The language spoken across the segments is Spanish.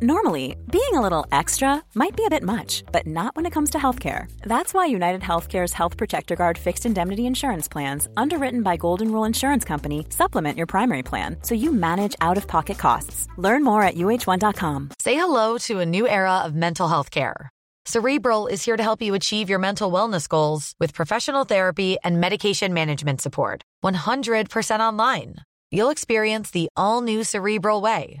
Normally, being a little extra might be a bit much, but not when it comes to healthcare. That's why United Healthcare's Health Protector Guard fixed indemnity insurance plans, underwritten by Golden Rule Insurance Company, supplement your primary plan so you manage out of pocket costs. Learn more at uh1.com. Say hello to a new era of mental health care. Cerebral is here to help you achieve your mental wellness goals with professional therapy and medication management support. 100% online. You'll experience the all new Cerebral Way,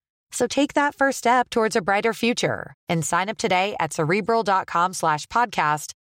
So take that first step towards a brighter future and sign up today at cerebral.com slash podcast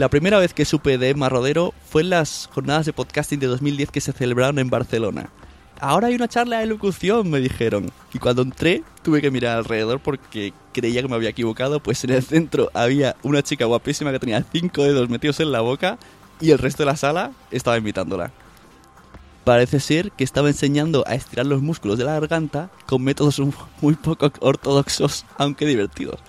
La primera vez que supe de Emma Rodero fue en las jornadas de podcasting de 2010 que se celebraron en Barcelona. Ahora hay una charla de locución, me dijeron. Y cuando entré, tuve que mirar alrededor porque creía que me había equivocado, pues en el centro había una chica guapísima que tenía cinco dedos metidos en la boca y el resto de la sala estaba invitándola. Parece ser que estaba enseñando a estirar los músculos de la garganta con métodos muy poco ortodoxos, aunque divertidos.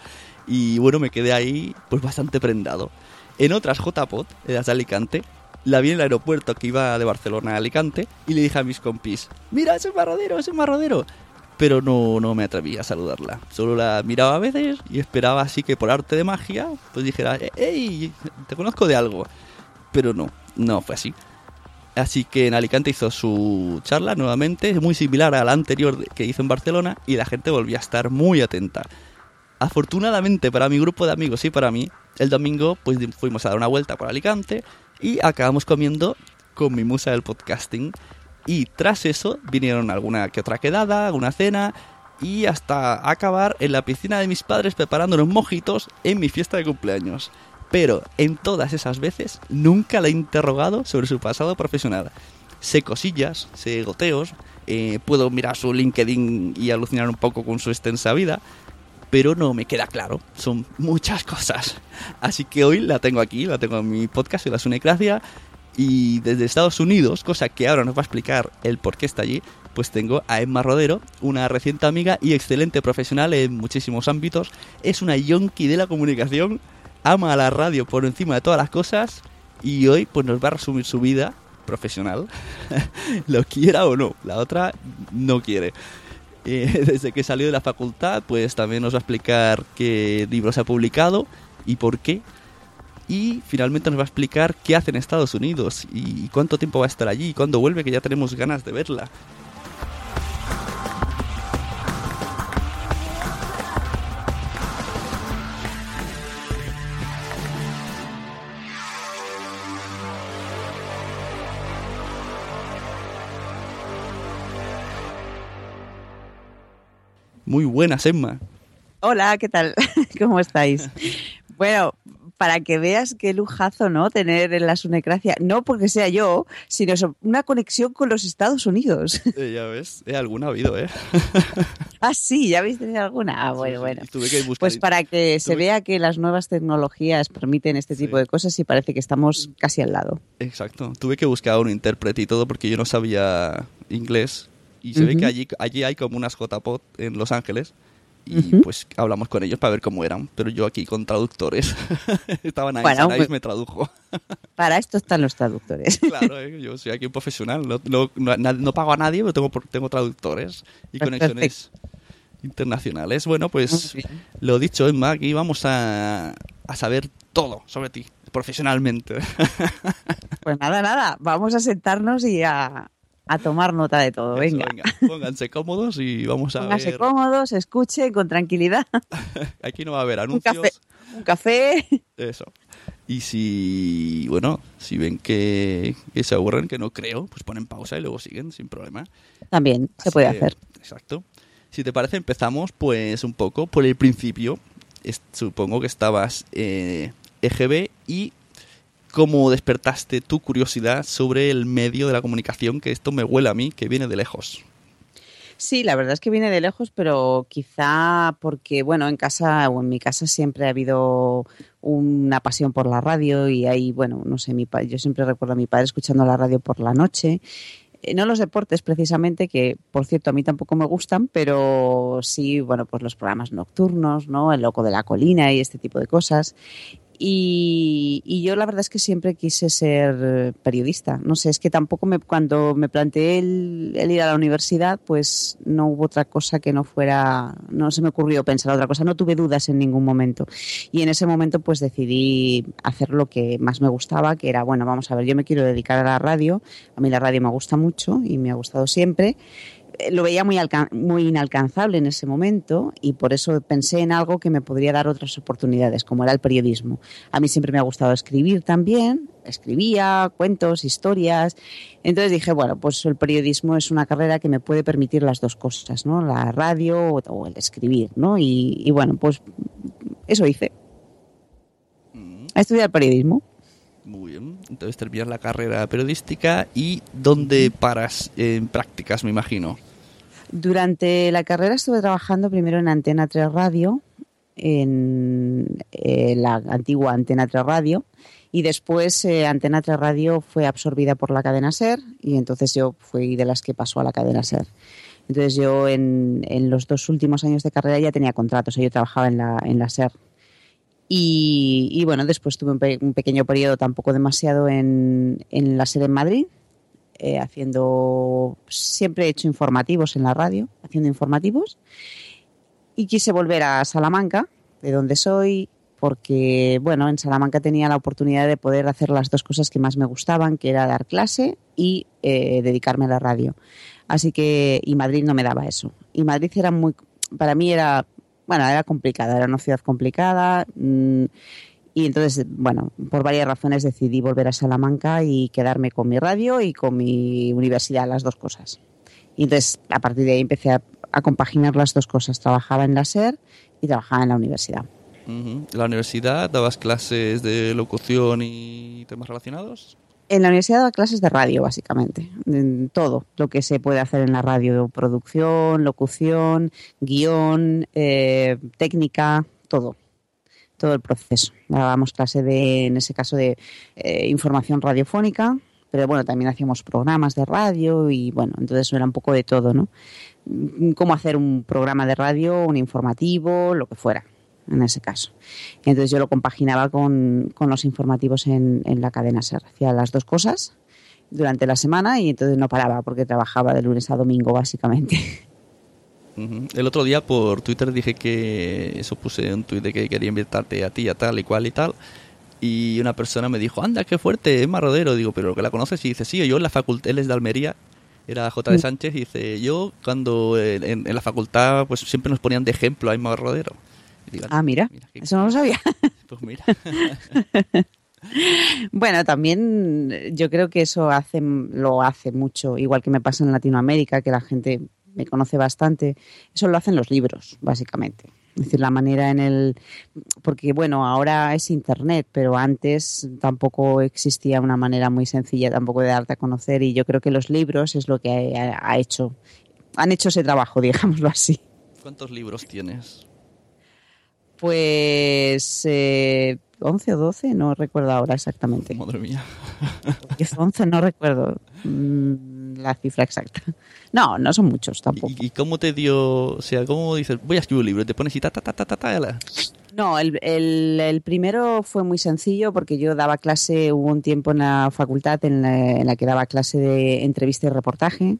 Y bueno, me quedé ahí pues bastante prendado. En otras JPOT, las de Alicante, la vi en el aeropuerto que iba de Barcelona a Alicante y le dije a mis compis, mira, ese marrodero, ese marrodero. Pero no, no me atreví a saludarla. Solo la miraba a veces y esperaba así que por arte de magia, pues dijera, hey, te conozco de algo. Pero no, no fue así. Así que en Alicante hizo su charla nuevamente, muy similar a la anterior que hizo en Barcelona, y la gente volvió a estar muy atenta. Afortunadamente para mi grupo de amigos y para mí, el domingo pues fuimos a dar una vuelta por Alicante y acabamos comiendo con mi musa del podcasting. Y tras eso vinieron alguna que otra quedada, alguna cena y hasta acabar en la piscina de mis padres preparando unos mojitos en mi fiesta de cumpleaños. Pero en todas esas veces nunca la he interrogado sobre su pasado profesional. Sé cosillas, sé goteos, eh, puedo mirar su LinkedIn y alucinar un poco con su extensa vida, pero no me queda claro. Son muchas cosas. Así que hoy la tengo aquí, la tengo en mi podcast, en la Sunecracia. Y desde Estados Unidos, cosa que ahora nos va a explicar el por qué está allí, pues tengo a Emma Rodero, una reciente amiga y excelente profesional en muchísimos ámbitos. Es una yonki de la comunicación, ama a la radio por encima de todas las cosas y hoy pues nos va a resumir su vida profesional, lo quiera o no. La otra no quiere. Eh, desde que salió de la facultad, pues también nos va a explicar qué libros ha publicado y por qué. Y finalmente nos va a explicar qué hace en Estados Unidos y cuánto tiempo va a estar allí y cuándo vuelve, que ya tenemos ganas de verla. Muy buenas, Emma. Hola, ¿qué tal? ¿Cómo estáis? Bueno, para que veas qué lujazo, ¿no? Tener en la Sunecracia, no porque sea yo, sino una conexión con los Estados Unidos. Eh, ya ves, eh, alguna ha habido, ¿eh? ah, sí, ¿ya habéis tenido alguna? Ah, bueno, bueno. tuve que buscar- Pues para que se vea que las nuevas tecnologías permiten este tipo de cosas y parece que estamos casi al lado. Exacto. Tuve que buscar un intérprete y todo porque yo no sabía inglés. Y se ve Ujú. que allí, allí hay como unas JPOT en Los Ángeles. y Ujú. pues hablamos con ellos para ver cómo eran. Pero yo aquí con traductores. Estaban ahí, Bueno, pues- me tradujo. Para esto están los traductores. claro, eh, yo soy aquí un profesional. No, no, no, no pago a nadie, pero tengo, tengo traductores y Pues conexiones internacionales. Bueno, pues lo dicho, Emma, aquí vamos a, a saber todo sobre ti, profesionalmente. Pues nada, nada, vamos a sentarnos y a, a tomar nota de todo. Eso, Venga, Pónganse cómodos y vamos a pónganse ver. cómodos, escuchen con tranquilidad. Aquí no va a haber Un anuncios. café, un café. Eso. Y si, bueno, si ven que, que se aburren, que no creo, pues ponen pausa y luego siguen sin problema. También se Así puede que, hacer. Exacto. Si te parece, empezamos pues un poco por el principio. Es- supongo que estabas eh, EGB y cómo despertaste tu curiosidad sobre el medio de la comunicación, que esto me huele a mí, que viene de lejos. Sí, la verdad es que viene de lejos, pero quizá porque, bueno, en casa o en mi casa siempre ha habido una pasión por la radio y ahí, bueno, no sé, mi pa- yo siempre recuerdo a mi padre escuchando la radio por la noche. Eh, No los deportes precisamente, que por cierto a mí tampoco me gustan, pero sí, bueno, pues los programas nocturnos, ¿no? El Loco de la Colina y este tipo de cosas. Y, y yo la verdad es que siempre quise ser eh, periodista. No sé, es que tampoco me, cuando me planteé el, el ir a la universidad, pues no hubo otra cosa que no fuera, no se me ocurrió pensar otra cosa, no tuve dudas en ningún momento. Y en ese momento pues decidí hacer lo que más me gustaba, que era, bueno, vamos a ver, yo me quiero dedicar a la radio, a mí la radio me gusta mucho y me ha gustado siempre lo veía muy, muy inalcanzable en ese momento y por eso pensé en algo que me podría dar otras oportunidades, como era el periodismo. A mí siempre me ha gustado escribir también, escribía cuentos, historias. Entonces dije, bueno, pues el periodismo es una carrera que me puede permitir las dos cosas, ¿no? La radio o, o el escribir, ¿no? Y, y bueno, pues eso hice. A estudiar periodismo. Muy bien. Entonces terminas la carrera periodística y ¿dónde paras en prácticas, me imagino? Durante la carrera estuve trabajando primero en Antena 3 Radio, en eh, la antigua Antena 3 Radio, y después eh, Antena 3 Radio fue absorbida por la cadena SER, y entonces yo fui de las que pasó a la cadena SER. Entonces yo en, en los dos últimos años de carrera ya tenía contratos, o sea, yo trabajaba en la, en la SER. Y, y bueno, después tuve un, pe- un pequeño periodo, tampoco demasiado, en, en la SER en Madrid, eh, haciendo, siempre he hecho informativos en la radio, haciendo informativos. Y quise volver a Salamanca, de donde soy, porque, bueno, en Salamanca tenía la oportunidad de poder hacer las dos cosas que más me gustaban, que era dar clase y eh, dedicarme a la radio. Así que, y Madrid no me daba eso. Y Madrid era muy, para mí era, bueno, era complicada, era una ciudad complicada. mm, y entonces, bueno, por varias razones decidí volver a Salamanca y quedarme con mi radio y con mi universidad, las dos cosas. Y entonces, a partir de ahí empecé a, compaginar las dos cosas. Trabajaba en la SER y trabajaba en la universidad. Ujú. ¿En la universidad dabas clases de locución y temas relacionados? En la universidad daba clases de radio, básicamente. En todo lo que se puede hacer en la radio. Producción, locución, guion, eh, técnica, todo. Todo el proceso. Dábamos clase de, en ese caso, de eh, información radiofónica, pero bueno, también hacíamos programas de radio y bueno, entonces era un poco de todo, ¿no? Mm, Cómo hacer un programa de radio, un informativo, lo que fuera, en ese caso. Y entonces yo lo compaginaba con, con los informativos en, en la cadena SER. Hacía las dos cosas durante la semana y entonces no paraba porque trabajaba de lunes a domingo, básicamente. El otro día por Twitter dije que eso puse un tuit de que quería invitarte a ti, a tal y cual y tal. Y una persona me dijo, anda, qué fuerte, Emma Rodero. Digo, pero que la conoces y dice, sí, yo en la facultad, él es de Almería, era J. de Sánchez, y dice, yo cuando en, en la facultad pues siempre nos ponían de ejemplo a Emma Rodero. Y digo, Ah, mira, eso no lo sabía. Pues mira. Bueno, también eh, yo creo que eso hace, lo hace mucho, igual que me pasa en Latinoamérica, que la gente me conoce bastante. Eso lo hacen los libros, básicamente. Es decir, la manera en el... Porque, bueno, ahora es Internet, pero antes tampoco existía una manera muy sencilla tampoco de darte a conocer y yo creo que los libros es lo que ha, ha hecho... Han hecho ese trabajo, digámoslo así. ¿Cuántos libros tienes? Pues eh, 11 o 12, no recuerdo ahora exactamente. Madre mía. 10 o 11, no recuerdo. Mm, la cifra exacta. No, no son muchos tampoco. ¿Y, y cómo te dio, o sea, cómo dices, voy a escribir un libro, te pones y ta, ta, ta, ta, ta, ta? No, el, el- el primero fue muy sencillo porque yo daba clase, hubo un tiempo en la facultad en la, en la que daba clase de entrevista y reportaje.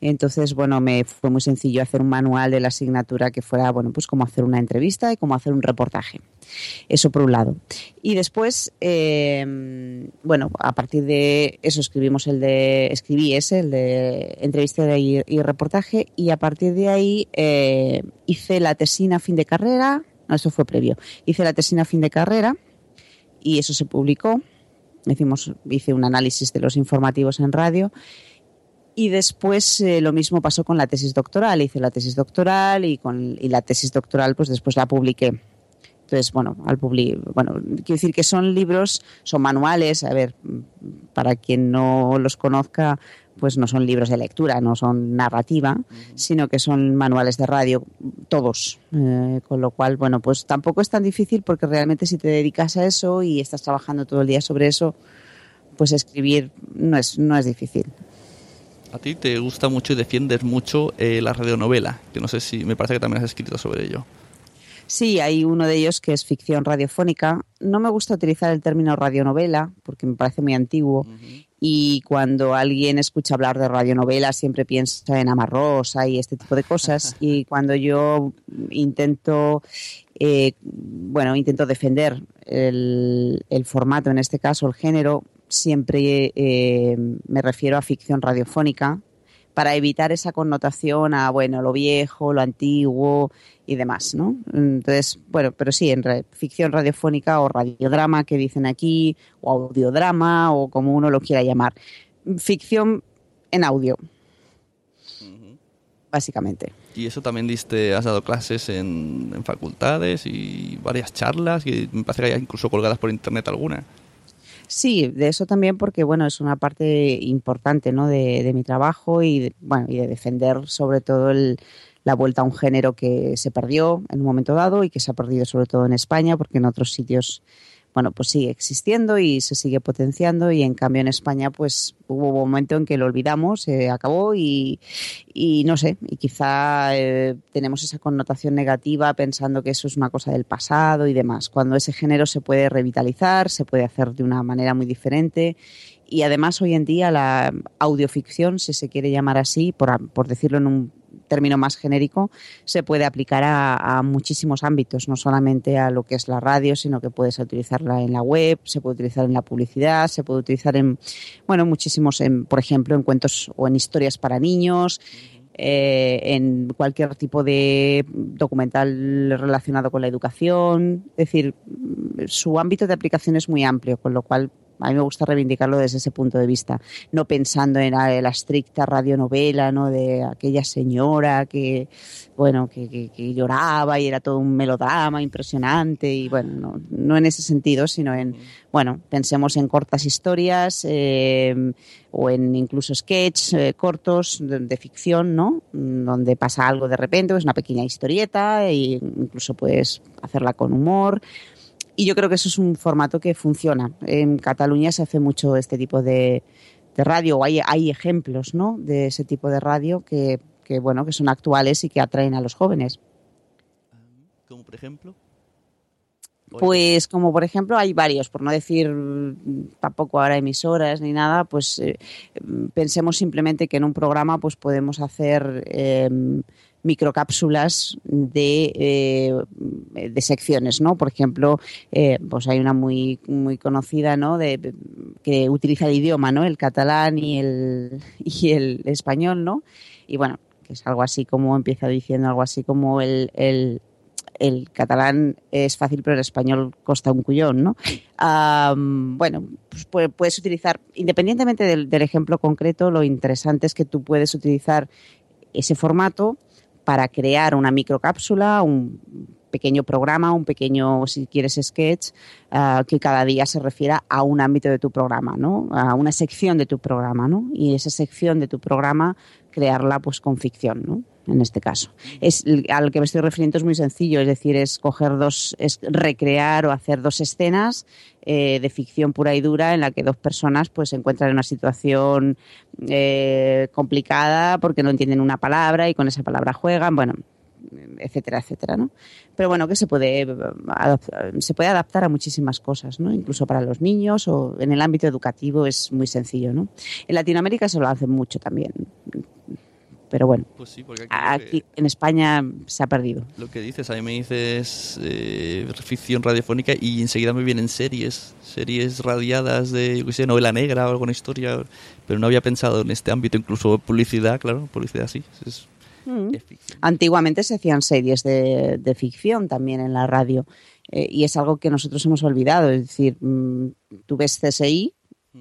Entonces, bueno, me fue muy sencillo hacer un manual de la asignatura que fuera, bueno, pues cómo hacer una entrevista y cómo hacer un reportaje. Eso por un lado. Y después, eh, bueno, a partir de eso escribimos el de, escribí ese, el de entrevista y, reportaje, y a partir de ahí eh, hice la tesina fin de carrera, no, eso fue previo, hice la tesina fin de carrera y eso se publicó. Hicimos, hice un análisis de los informativos en radio y después eh, lo mismo pasó con la tesis doctoral. Hice la tesis doctoral y, con, y la tesis doctoral pues después la publiqué. Entonces, bueno, al publi bueno, quiero decir que son libros, son manuales, a ver, para quien no los conozca, pues no son libros de lectura, no son narrativa, sino que son manuales de radio, todos. Eh, con lo cual, bueno, pues tampoco es tan difícil porque realmente si te dedicas a eso y estás trabajando todo el día sobre eso, pues escribir no es, no es difícil. A ti te gusta mucho y defiendes mucho eh, la radionovela, que no sé si, me parece que también has escrito sobre ello. Sí, hay uno de ellos que es ficción radiofónica. No me gusta utilizar el término radionovela porque me parece muy antiguo. Y cuando alguien escucha hablar de radionovela siempre piensa en Amarrosa y este tipo de cosas. y cuando yo intento, eh, bueno, intento defender el, el formato, en este caso el género, siempre eh, me refiero a ficción radiofónica para evitar esa connotación a, bueno, lo viejo, lo antiguo y demás, ¿no? Entonces, bueno, pero sí, en ficción radiofónica o radiodrama que dicen aquí, o audiodrama, o como uno lo quiera llamar. Ficción en audio, básicamente. Y eso también diste, has dado clases en, en facultades y varias charlas, y me parece que hay incluso colgadas por internet alguna. Sí, de eso también porque bueno es una parte importante ¿no? de, de mi trabajo y de, bueno y de defender sobre todo el, la vuelta a un género que se perdió en un momento dado y que se ha perdido sobre todo en España porque en otros sitios bueno pues sigue existiendo y se sigue potenciando y en cambio en España pues hubo un momento en que lo olvidamos se acabó y, no sé y quizá eh, tenemos esa connotación negativa pensando que eso es una cosa del pasado y demás cuando ese género se puede revitalizar se puede hacer de una manera muy diferente y además hoy en día la audioficción si se quiere llamar así por, por decirlo en un término más genérico, se puede aplicar a, muchísimos ámbitos, no solamente a lo que es la radio, sino que puedes utilizarla en la web, se puede utilizar en la publicidad, se puede utilizar en, bueno, muchísimos, en, por ejemplo, en cuentos o en historias para niños, eh, en cualquier tipo de documental relacionado con la educación. Es decir, su ámbito de aplicación es muy amplio, con lo cual a mí me gusta reivindicarlo desde ese punto de vista, no pensando en la, la estricta radionovela, ¿no? De aquella señora que, bueno, que, que, que, lloraba y era todo un melodrama impresionante y bueno, no, en ese sentido, sino en, bueno, pensemos en cortas historias eh, o en incluso sketch eh, cortos de, ficción, ¿no? Donde pasa algo de repente, es una pequeña historieta e incluso puedes hacerla con humor. Y yo creo que eso es un formato que funciona. En Cataluña se hace mucho este tipo de, de radio, hay, hay ejemplos ¿no? de ese tipo de radio que, que, bueno, que son actuales y que atraen a los jóvenes. ¿Como por ejemplo? Pues como por ejemplo hay varios, por no decir tampoco ahora emisoras ni nada, pues eh, pensemos simplemente que en un programa pues podemos hacer eh, microcápsulas de, eh, de, secciones, ¿no? Por ejemplo, eh, pues hay una muy muy conocida, ¿no? De, que utiliza el idioma, ¿no? El catalán y el y el español, ¿no? Y bueno, que es algo así como empieza diciendo algo así como el, el el catalán es fácil, pero el español costa un cullón, ¿no? Bueno, pues puedes utilizar, independientemente del, del, ejemplo concreto, lo interesante es que tú puedes utilizar ese formato para crear una microcápsula, un pequeño programa, un pequeño, si quieres, sketch, uh, que cada día se refiera a un ámbito de tu programa, ¿no? A una sección de tu programa, ¿no? Y esa sección de tu programa, crearla pues con ficción, ¿no? En este caso. Es, al que me estoy refiriendo es muy sencillo, es decir, es coger dos, es recrear o hacer dos escenas eh, de ficción pura y dura en la que dos personas pues se encuentran en una situación eh, complicada porque no entienden una palabra y con esa palabra juegan, bueno, etcétera, etcétera, ¿no? Pero bueno, que se puede, se puede adaptar a muchísimas cosas, ¿no? Incluso para los niños o en el ámbito educativo es muy sencillo, ¿no? En Latinoamérica se lo hace mucho también. Pero bueno, Pues aquí, en España se ha perdido. Lo que dices, a mí me dices eh, ficción radiofónica y enseguida me vienen series, series radiadas de, yo qué sé, novela negra o alguna historia, pero no había pensado en este ámbito, incluso publicidad, claro, publicidad sí, es Mm. Antiguamente se hacían series de, ficción también en la radio eh, y es algo que nosotros hemos olvidado. Es decir, mm, tú ves CSI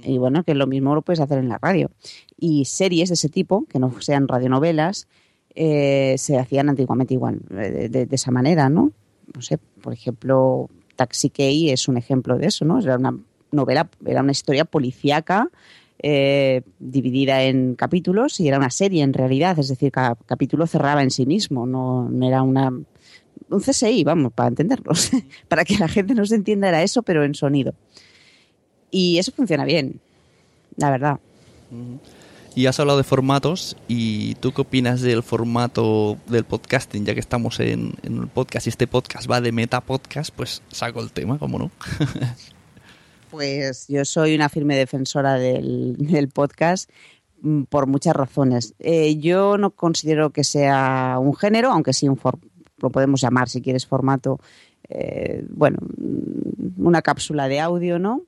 y bueno, que lo mismo lo puedes hacer en la radio. Y series de ese tipo, que no sean radionovelas, eh, se hacían antiguamente igual, eh, de, esa manera, ¿no? No sé, por ejemplo, Taxi Key es un ejemplo de eso, ¿no? Era una novela, era una historia policíaca eh, dividida en capítulos y era una serie en realidad, es decir, cada capítulo cerraba en sí mismo, no, era una un CSI, vamos, para entenderlos, para que la gente no se entienda era eso, pero en sonido. Y eso funciona bien, la verdad. Y has hablado de formatos, ¿y tú qué opinas del formato del podcasting? Ya que estamos en, en el podcast y este podcast va de meta podcast, pues saco el tema, ¿cómo no? Pues yo soy una firme defensora del, podcast mm, por muchas razones. Eh, yo no considero que sea un género, aunque sí un lo podemos llamar si quieres formato, eh, bueno, mm, una cápsula de audio, ¿no?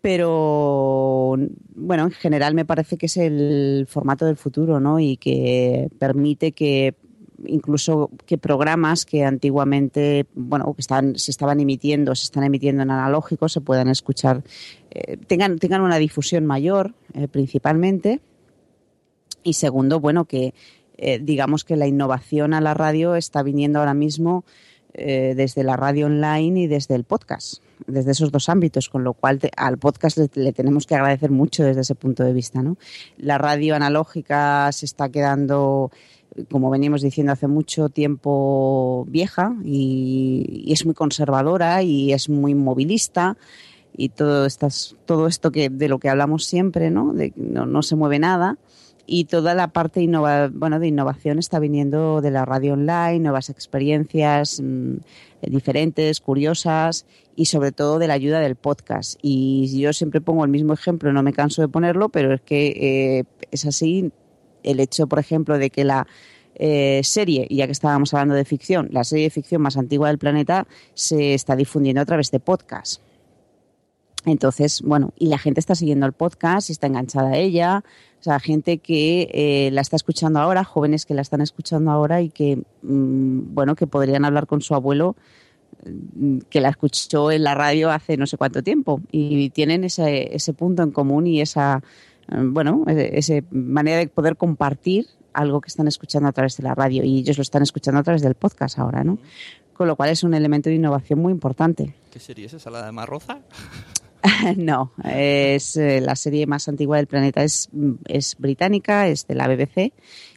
Pero bueno, en general me parece que es el formato del futuro, ¿no? Y que permite que incluso que programas que antiguamente, bueno, que están, se estaban emitiendo, se están emitiendo en analógico, se puedan escuchar, eh, tengan, tengan una difusión mayor, eh, principalmente. Y segundo, bueno, que eh, digamos que la innovación a la radio está viniendo ahora mismo desde la radio online y desde el podcast, desde esos dos ámbitos, con lo cual al podcast le, le, tenemos que agradecer mucho desde ese punto de vista. ¿no? La radio analógica se está quedando como venimos diciendo hace mucho tiempo, vieja y, es muy conservadora y es muy movilista y todo, estas, todo esto que, de lo que hablamos siempre, ¿no? De, no, no se mueve nada y toda la parte innova, bueno, de innovación está viniendo de la radio online, nuevas experiencias mm, diferentes, curiosas y sobre todo de la ayuda del podcast. Y yo siempre pongo el mismo ejemplo, no me canso de ponerlo, pero es que eh, es así el hecho, por ejemplo, de que la eh, serie, ya que estábamos hablando de ficción, la serie de ficción más antigua del planeta se está difundiendo a través de podcast. Entonces, bueno, y la gente está siguiendo el podcast y está enganchada a ella. O sea, gente que eh, la está escuchando ahora, jóvenes que la están escuchando ahora y que, mm, bueno, que podrían hablar con su abuelo mm, que la escuchó en la radio hace no sé cuánto tiempo y tienen ese, ese punto en común y esa, mm, bueno, esa manera de poder compartir algo que están escuchando a través de la radio y ellos lo están escuchando a través del podcast ahora, ¿no? Con lo cual es un elemento de innovación muy importante. ¿Qué es esa? ¿La de Marroza? no, es eh, la serie más antigua del planeta, es, es británica, es de la BBC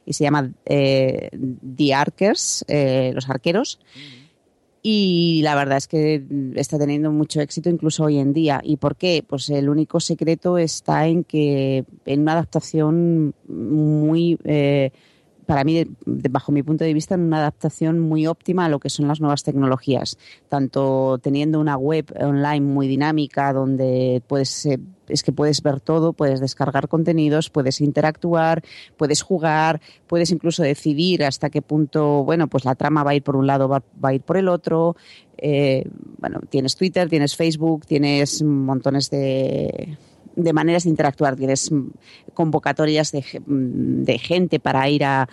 y se llama eh, The Arkers, eh, los arqueros y la verdad es que está teniendo mucho éxito incluso hoy en día. ¿Y por qué? Pues el único secreto está en que en una adaptación muy eh, para mí, bajo mi punto de vista, en una adaptación muy óptima a lo que son las nuevas tecnologías, tanto teniendo una web online muy dinámica donde puedes eh, es que puedes ver todo, puedes descargar contenidos, puedes interactuar, puedes jugar, puedes incluso decidir hasta qué punto, bueno, pues la trama va a ir por un lado, va, a ir por el otro. Eh, bueno, tienes Twitter, tienes Facebook, tienes montones de de maneras de interactuar. Tienes mm, convocatorias de, mm, de gente para ir a,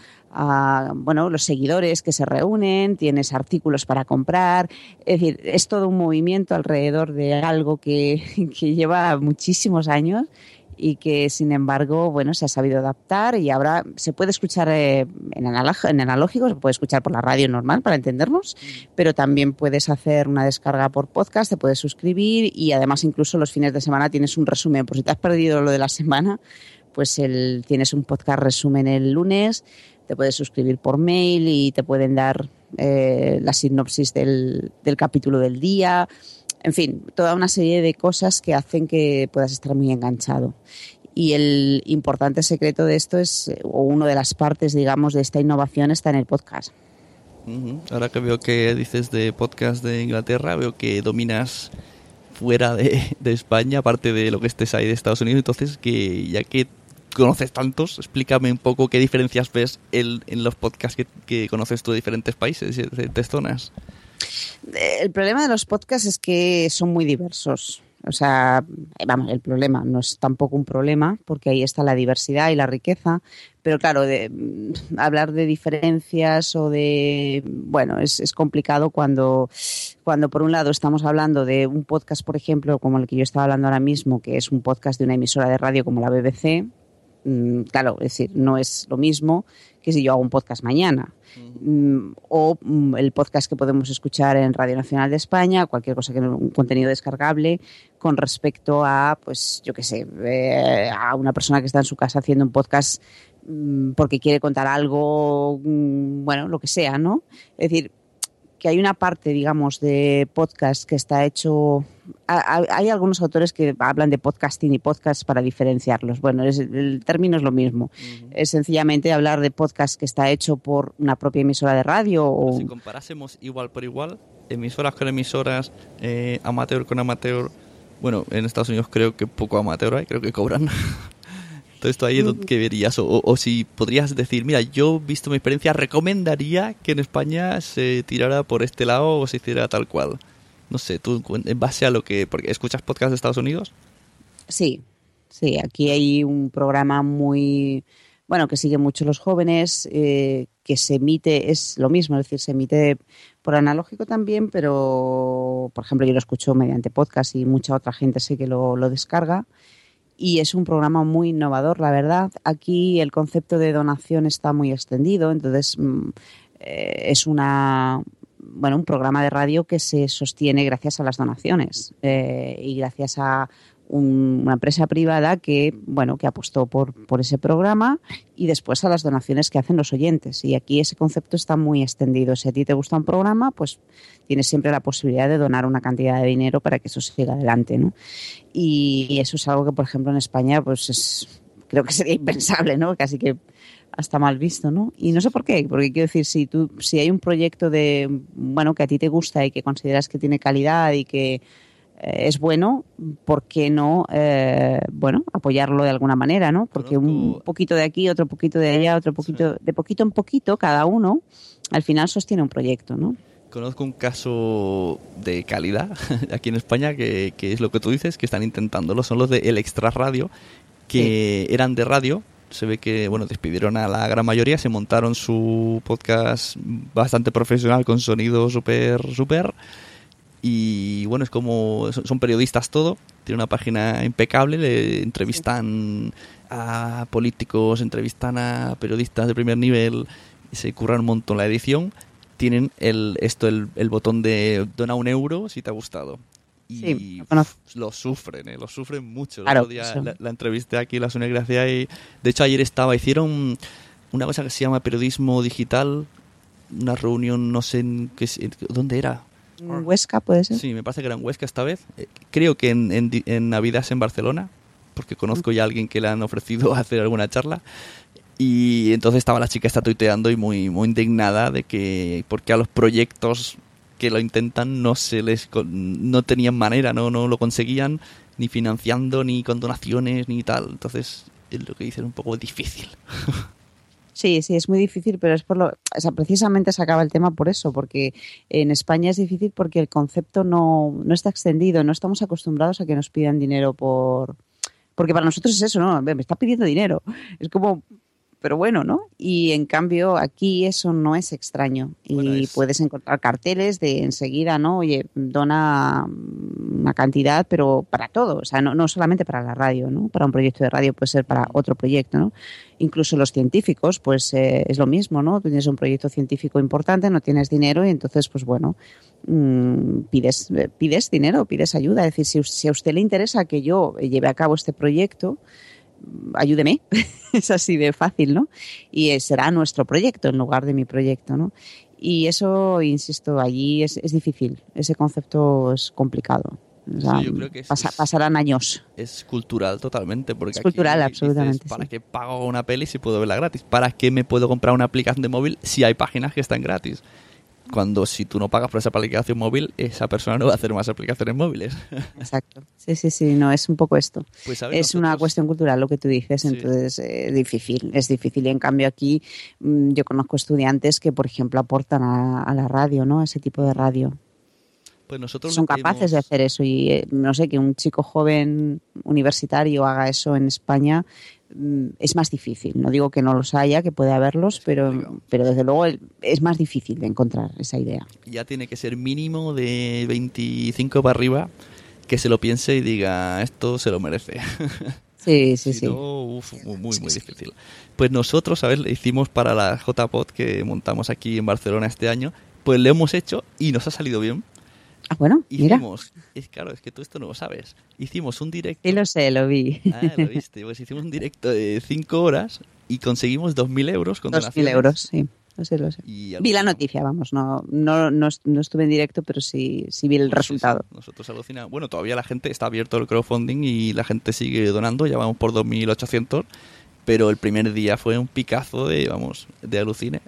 bueno, los seguidores que se reúnen, tienes artículos para comprar. Es decir, es todo un movimiento alrededor de algo que, que lleva muchísimos años y que sin embargo bueno se ha sabido adaptar y ahora se puede escuchar eh, en, en, analógico se puede escuchar por la radio normal para entendernos pero también puedes hacer una descarga por podcast te puedes suscribir y además incluso los fines de semana tienes un resumen por si te has perdido lo de la semana pues el, tienes un podcast resumen el lunes, te puedes suscribir por mail y te pueden dar eh, la sinopsis del, del capítulo del día. En fin, toda una serie de cosas que hacen que puedas estar muy enganchado. Y el importante secreto de esto es, o una de las partes, digamos, de esta innovación está en el podcast. Ahora que veo que dices de podcast de Inglaterra, veo que dominas fuera de, de España, aparte de lo que estés ahí de Estados Unidos. Entonces, que ya que conoces tantos, explícame un poco qué diferencias ves en, los podcasts que, conoces tú de diferentes países de diferentes zonas. El problema de los podcasts es que son muy diversos. O sea, vamos, el problema no es tampoco un problema, porque ahí está la diversidad y la riqueza, pero claro, de, mm, hablar de diferencias o de, bueno, es, es complicado cuando, cuando por un lado estamos hablando de un podcast, por ejemplo, como el que yo estaba hablando ahora mismo, que es un podcast de una emisora de radio como la BBC, claro, es decir, no es lo mismo que si yo hago un podcast mañana. Mm, o mm, el podcast que podemos escuchar en Radio Nacional de España, cualquier cosa que un contenido descargable con respecto a, pues, yo qué sé, eh, a una persona que está en su casa haciendo un podcast mm, porque quiere contar algo, mm, bueno, lo que sea, ¿no? Es decir, que hay una parte, digamos, de podcast que está hecho. Hay algunos autores que hablan de podcasting y podcast para diferenciarlos. Bueno, es- el término es lo mismo. Es sencillamente hablar de podcast que está hecho por una propia emisora de radio o Si comparásemos igual por igual, emisoras con emisoras, eh, amateur con amateur, bueno, en Estados Unidos creo que poco amateur hay, creo que cobran. Entonces, esto ahí es donde que verías, o- o si podrías decir, mira, yo, visto mi experiencia, recomendaría que en España se tirara por este lado o se hiciera tal cual. No sé, tú, en base a lo que. Porque escuchas podcast de Estados Unidos. Sí, sí, aquí hay un programa muy, bueno, que sigue mucho los jóvenes, eh, que se emite, es lo mismo, es decir, se emite por analógico también, pero, por ejemplo, yo lo escucho mediante podcast y mucha otra gente sé que lo, lo descarga. Y es un programa muy innovador, la verdad. Aquí el concepto de donación está muy extendido, entonces mm, eh, es una, bueno, un programa de radio que se sostiene gracias a las donaciones eh, y gracias a un- una empresa privada que, bueno, que apostó por, por ese programa y después a las donaciones que hacen los oyentes. Y aquí ese concepto está muy extendido. Si a ti te gusta un programa, pues tienes siempre la posibilidad de donar una cantidad de dinero para que eso siga adelante, ¿no? Y eso es algo que, por ejemplo, en España, pues es, creo que sería impensable, ¿no? Que hasta mal visto, ¿no? Y no sé por qué, porque quiero decir, si tú, si hay un proyecto de, bueno, que a ti te gusta y que consideras que tiene calidad y que eh, es bueno, ¿por qué no, eh, bueno, apoyarlo de alguna manera, ¿no? Porque un poquito de aquí, otro poquito de allá, otro poquito, de poquito en poquito, cada uno, al final sostiene un proyecto, ¿no? Conozco un caso de calidad aquí en España que, que es lo que tú dices, que están intentándolo. Son los de El Extra Radio, que eran de radio. Se ve que, bueno, despidieron a la gran mayoría, se montaron su podcast bastante profesional con sonido súper, súper. Y bueno, es como, son periodistas todo, tienen una página impecable, le entrevistan a políticos, entrevistan a periodistas de primer nivel, se curran un montón la edición. Tienen el, esto, el, el botón de dona un euro si te ha gustado. Y Sí, lo lo sufren, ¿eh? lo sufren mucho. Claro, otro día eso. la, la entrevisté aquí en la Sonia Gracia y de hecho ayer estaba, hicieron una cosa que se llama periodismo digital, una reunión, no sé en qué, dónde era. ¿En Huesca puede ser? Sí, me parece que era en Huesca esta vez. Eh, creo que en, en, en Navidad es en Barcelona, porque conozco ya a alguien que le han ofrecido hacer alguna charla. Y entonces estaba la chica esta tuiteando y muy, muy indignada de que porque a los proyectos que lo intentan no se les no tenían manera, no, no lo conseguían ni financiando, ni con donaciones, ni tal. Entonces es lo que dicen un poco difícil. Sí, sí, es muy difícil, pero es por lo, o sea, precisamente se acaba el tema por eso, porque en España es difícil porque el concepto no, no está extendido, no estamos acostumbrados a que nos pidan dinero por, porque para nosotros es eso, ¿no? Me está pidiendo dinero, es como, pero bueno, ¿no? Y en cambio aquí eso no es extraño y Bueno, es- puedes encontrar carteles de enseguida, ¿no? Oye, dona una cantidad, pero para todo, o sea, no, no solamente para la radio, ¿no? Para un proyecto de radio puede ser para otro proyecto, ¿no? Incluso los científicos, pues eh, es lo mismo, ¿no? Tú tienes un proyecto científico importante, no tienes dinero y entonces, pues bueno, mm, pides, eh, pides dinero, pides ayuda. Es decir, si, si a usted le interesa que yo lleve a cabo este proyecto, ayúdeme, es así de fácil, ¿no? Y eh, será nuestro proyecto en lugar de mi proyecto, ¿no? Y eso, insisto, allí es, es difícil, ese concepto es complicado. O sea, Sí, yo creo que es- pasa- es- pasarán años. Es cultural totalmente. Porque Es aquí cultural, dices, absolutamente, ¿Para sí. qué pago una peli si puedo verla gratis? ¿Para qué me puedo comprar una aplicación de móvil si hay páginas que están gratis? Cuando si tú no pagas por esa aplicación móvil, esa persona no va a hacer más aplicaciones móviles. Exacto. Sí, sí, sí, no, es un poco esto. Pues, es una cuestión cultural lo que tú dices, Sí. entonces eh, es difícil, es difícil. Y en cambio aquí mm, yo conozco estudiantes que, por ejemplo, aportan a, a la radio, ¿no? A ese tipo de radio. Pues nosotros Son capaces de hacer eso y eh, no sé, que un chico joven universitario haga eso en España es más difícil. No digo que no los haya, que puede haberlos, pero, pero desde luego es más difícil de encontrar esa idea. ya tiene que ser mínimo de 25 para arriba que se lo piense y diga esto se lo merece. Sí, sí, Si sí. no, uf, muy, muy, muy difícil. Pues nosotros, a ver, le hicimos para la JPod que montamos aquí en Barcelona este año, pues lo hemos hecho y nos ha salido bien. Ah, bueno, mira. Hicimos, es claro, es que tú esto no lo sabes. Hicimos un directo. Sí, lo sé, lo vi. Ah, lo viste. Pues hicimos un directo de 5 horas y conseguimos 2.000 euros con 2.000 donaciones. euros, sí. Lo sé, lo sé. Y Vi la noticia, vamos, no, no, no, no estuve en directo, pero sí, sí vi el Pues sí, resultado. sí, Nosotros alucinamos. Bueno, todavía la gente está abierto el crowdfunding y la gente sigue donando. Ya vamos por 2.800. Pero el primer día fue un picazo de, vamos, de alucine.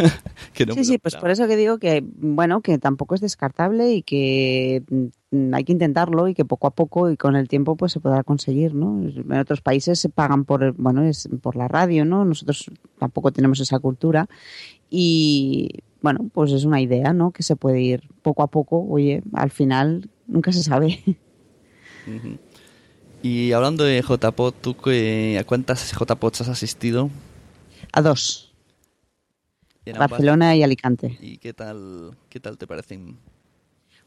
que no me sí, sí, pues por eso que digo que, bueno, que tampoco es descartable y que mm, hay que intentarlo y que poco a poco y con el tiempo pues se podrá conseguir, ¿no? En otros países se pagan por, bueno, es por la radio, ¿no? Nosotros tampoco tenemos esa cultura y, bueno, pues es una idea, ¿no? Que se puede ir poco a poco, oye, al final nunca se sabe. Y hablando de JPod, ¿tú qué- a cuántas JPods has asistido? A dos? Barcelona y Alicante. ¿Y qué tal, qué tal te parecen?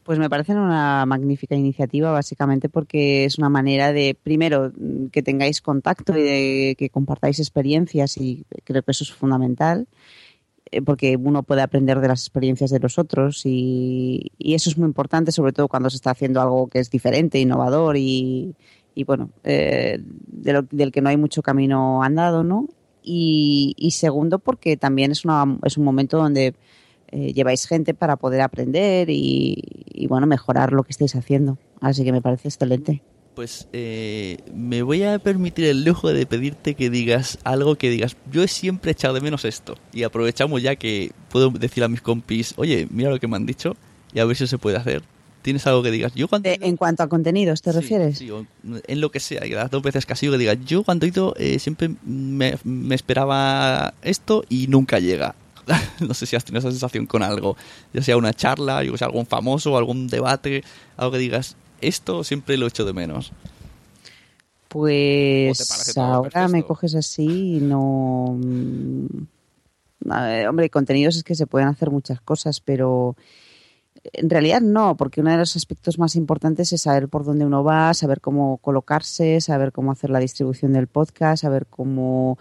Pues me parecen una magnífica iniciativa, básicamente porque es una manera de, primero, que tengáis contacto y de que compartáis experiencias y creo que eso es fundamental, eh, porque uno puede aprender de las experiencias de los otros y, y eso es muy importante, sobre todo cuando se está haciendo algo que es diferente, innovador y, y bueno, eh, del que no hay mucho camino andado, ¿no? Y, segundo, porque también es, una, es un momento donde eh, lleváis gente para poder aprender y, y, bueno, mejorar lo que estáis haciendo. Así que me parece excelente. Pues eh, me voy a permitir el lujo de pedirte que digas algo que digas, yo he siempre echado de menos esto. Y aprovechamos ya que puedo decir a mis compis, oye, mira lo que me han dicho y a ver si se puede hacer. ¿Tienes algo que digas? Yo cuando... En cuanto a contenidos, ¿te Sí, refieres? sí, en lo que sea, y las dos veces casi que diga, yo cuando he ido eh, siempre me, me esperaba esto y nunca llega. no sé si has tenido esa sensación con algo, ya sea una charla, yo que sé, algún famoso, algún debate, algo que digas, esto siempre lo echo de menos. ¿O te Pues ahora me coges así y no... mm, a ver, hombre, contenidos es que se pueden hacer muchas cosas, pero en realidad no, porque uno de los aspectos más importantes es saber por dónde uno va, saber cómo colocarse, saber cómo hacer la distribución del podcast, saber cómo,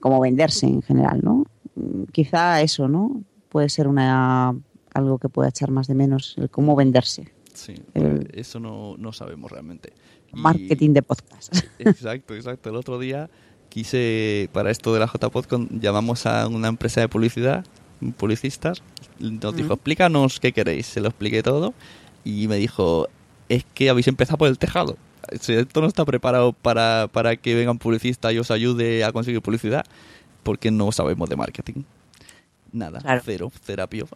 cómo venderse en general, ¿no? Mm, Quizá eso, ¿no? Puede ser una algo que pueda echar más de menos, el cómo venderse. Sí, El- eso no, no sabemos realmente. Y- Marketing de podcast. Exacto, exacto. El otro día quise, para esto de la JPod, llamamos a una empresa de publicidad, publicistas, nos dijo, explícanos qué queréis. Se lo expliqué todo y me dijo, es que habéis empezado por el tejado. Si Esto no está preparado para, para que vengan publicistas y os ayude a conseguir publicidad, porque no sabemos de marketing. Nada, Claro. cero, terapio.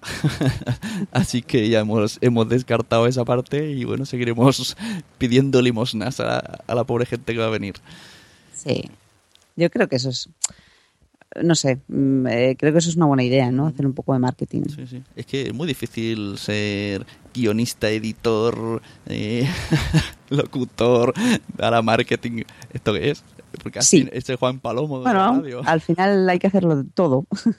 Así que ya hemos, hemos descartado esa parte y bueno, seguiremos pidiendo limosnas a, a la pobre gente que va a venir. Sí, yo creo que eso es, no sé, mm, eh, creo que eso es una buena idea, ¿no? Hacer un poco de marketing. Sí, sí. Es que es muy difícil ser guionista, editor, eh, locutor, para marketing. ¿Esto qué es? Porque Sí. así es el Juan Palomo de la Bueno, radio. al final hay que hacerlo todo.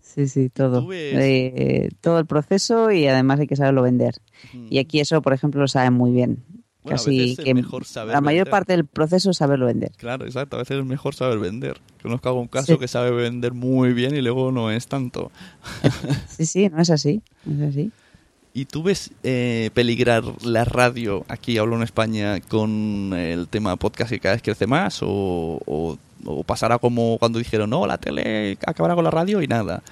Sí, sí, todo. Eh, todo el proceso y además hay que saberlo vender. Mm. Y aquí eso, por ejemplo, lo saben muy bien. Bueno, Casi que mejor saber la mayor vender. parte del proceso es saberlo vender. Claro, exacto. A veces es mejor saber vender. Conozco algún caso Sí. que sabe vender muy bien y luego no es tanto. Sí, sí, no es así. no es así. ¿Y tú ves eh, peligrar la radio, aquí hablo en España, con el tema podcast que cada vez crece más? ¿O, o, o pasará como cuando dijeron, no, la tele acabará con la radio y nada?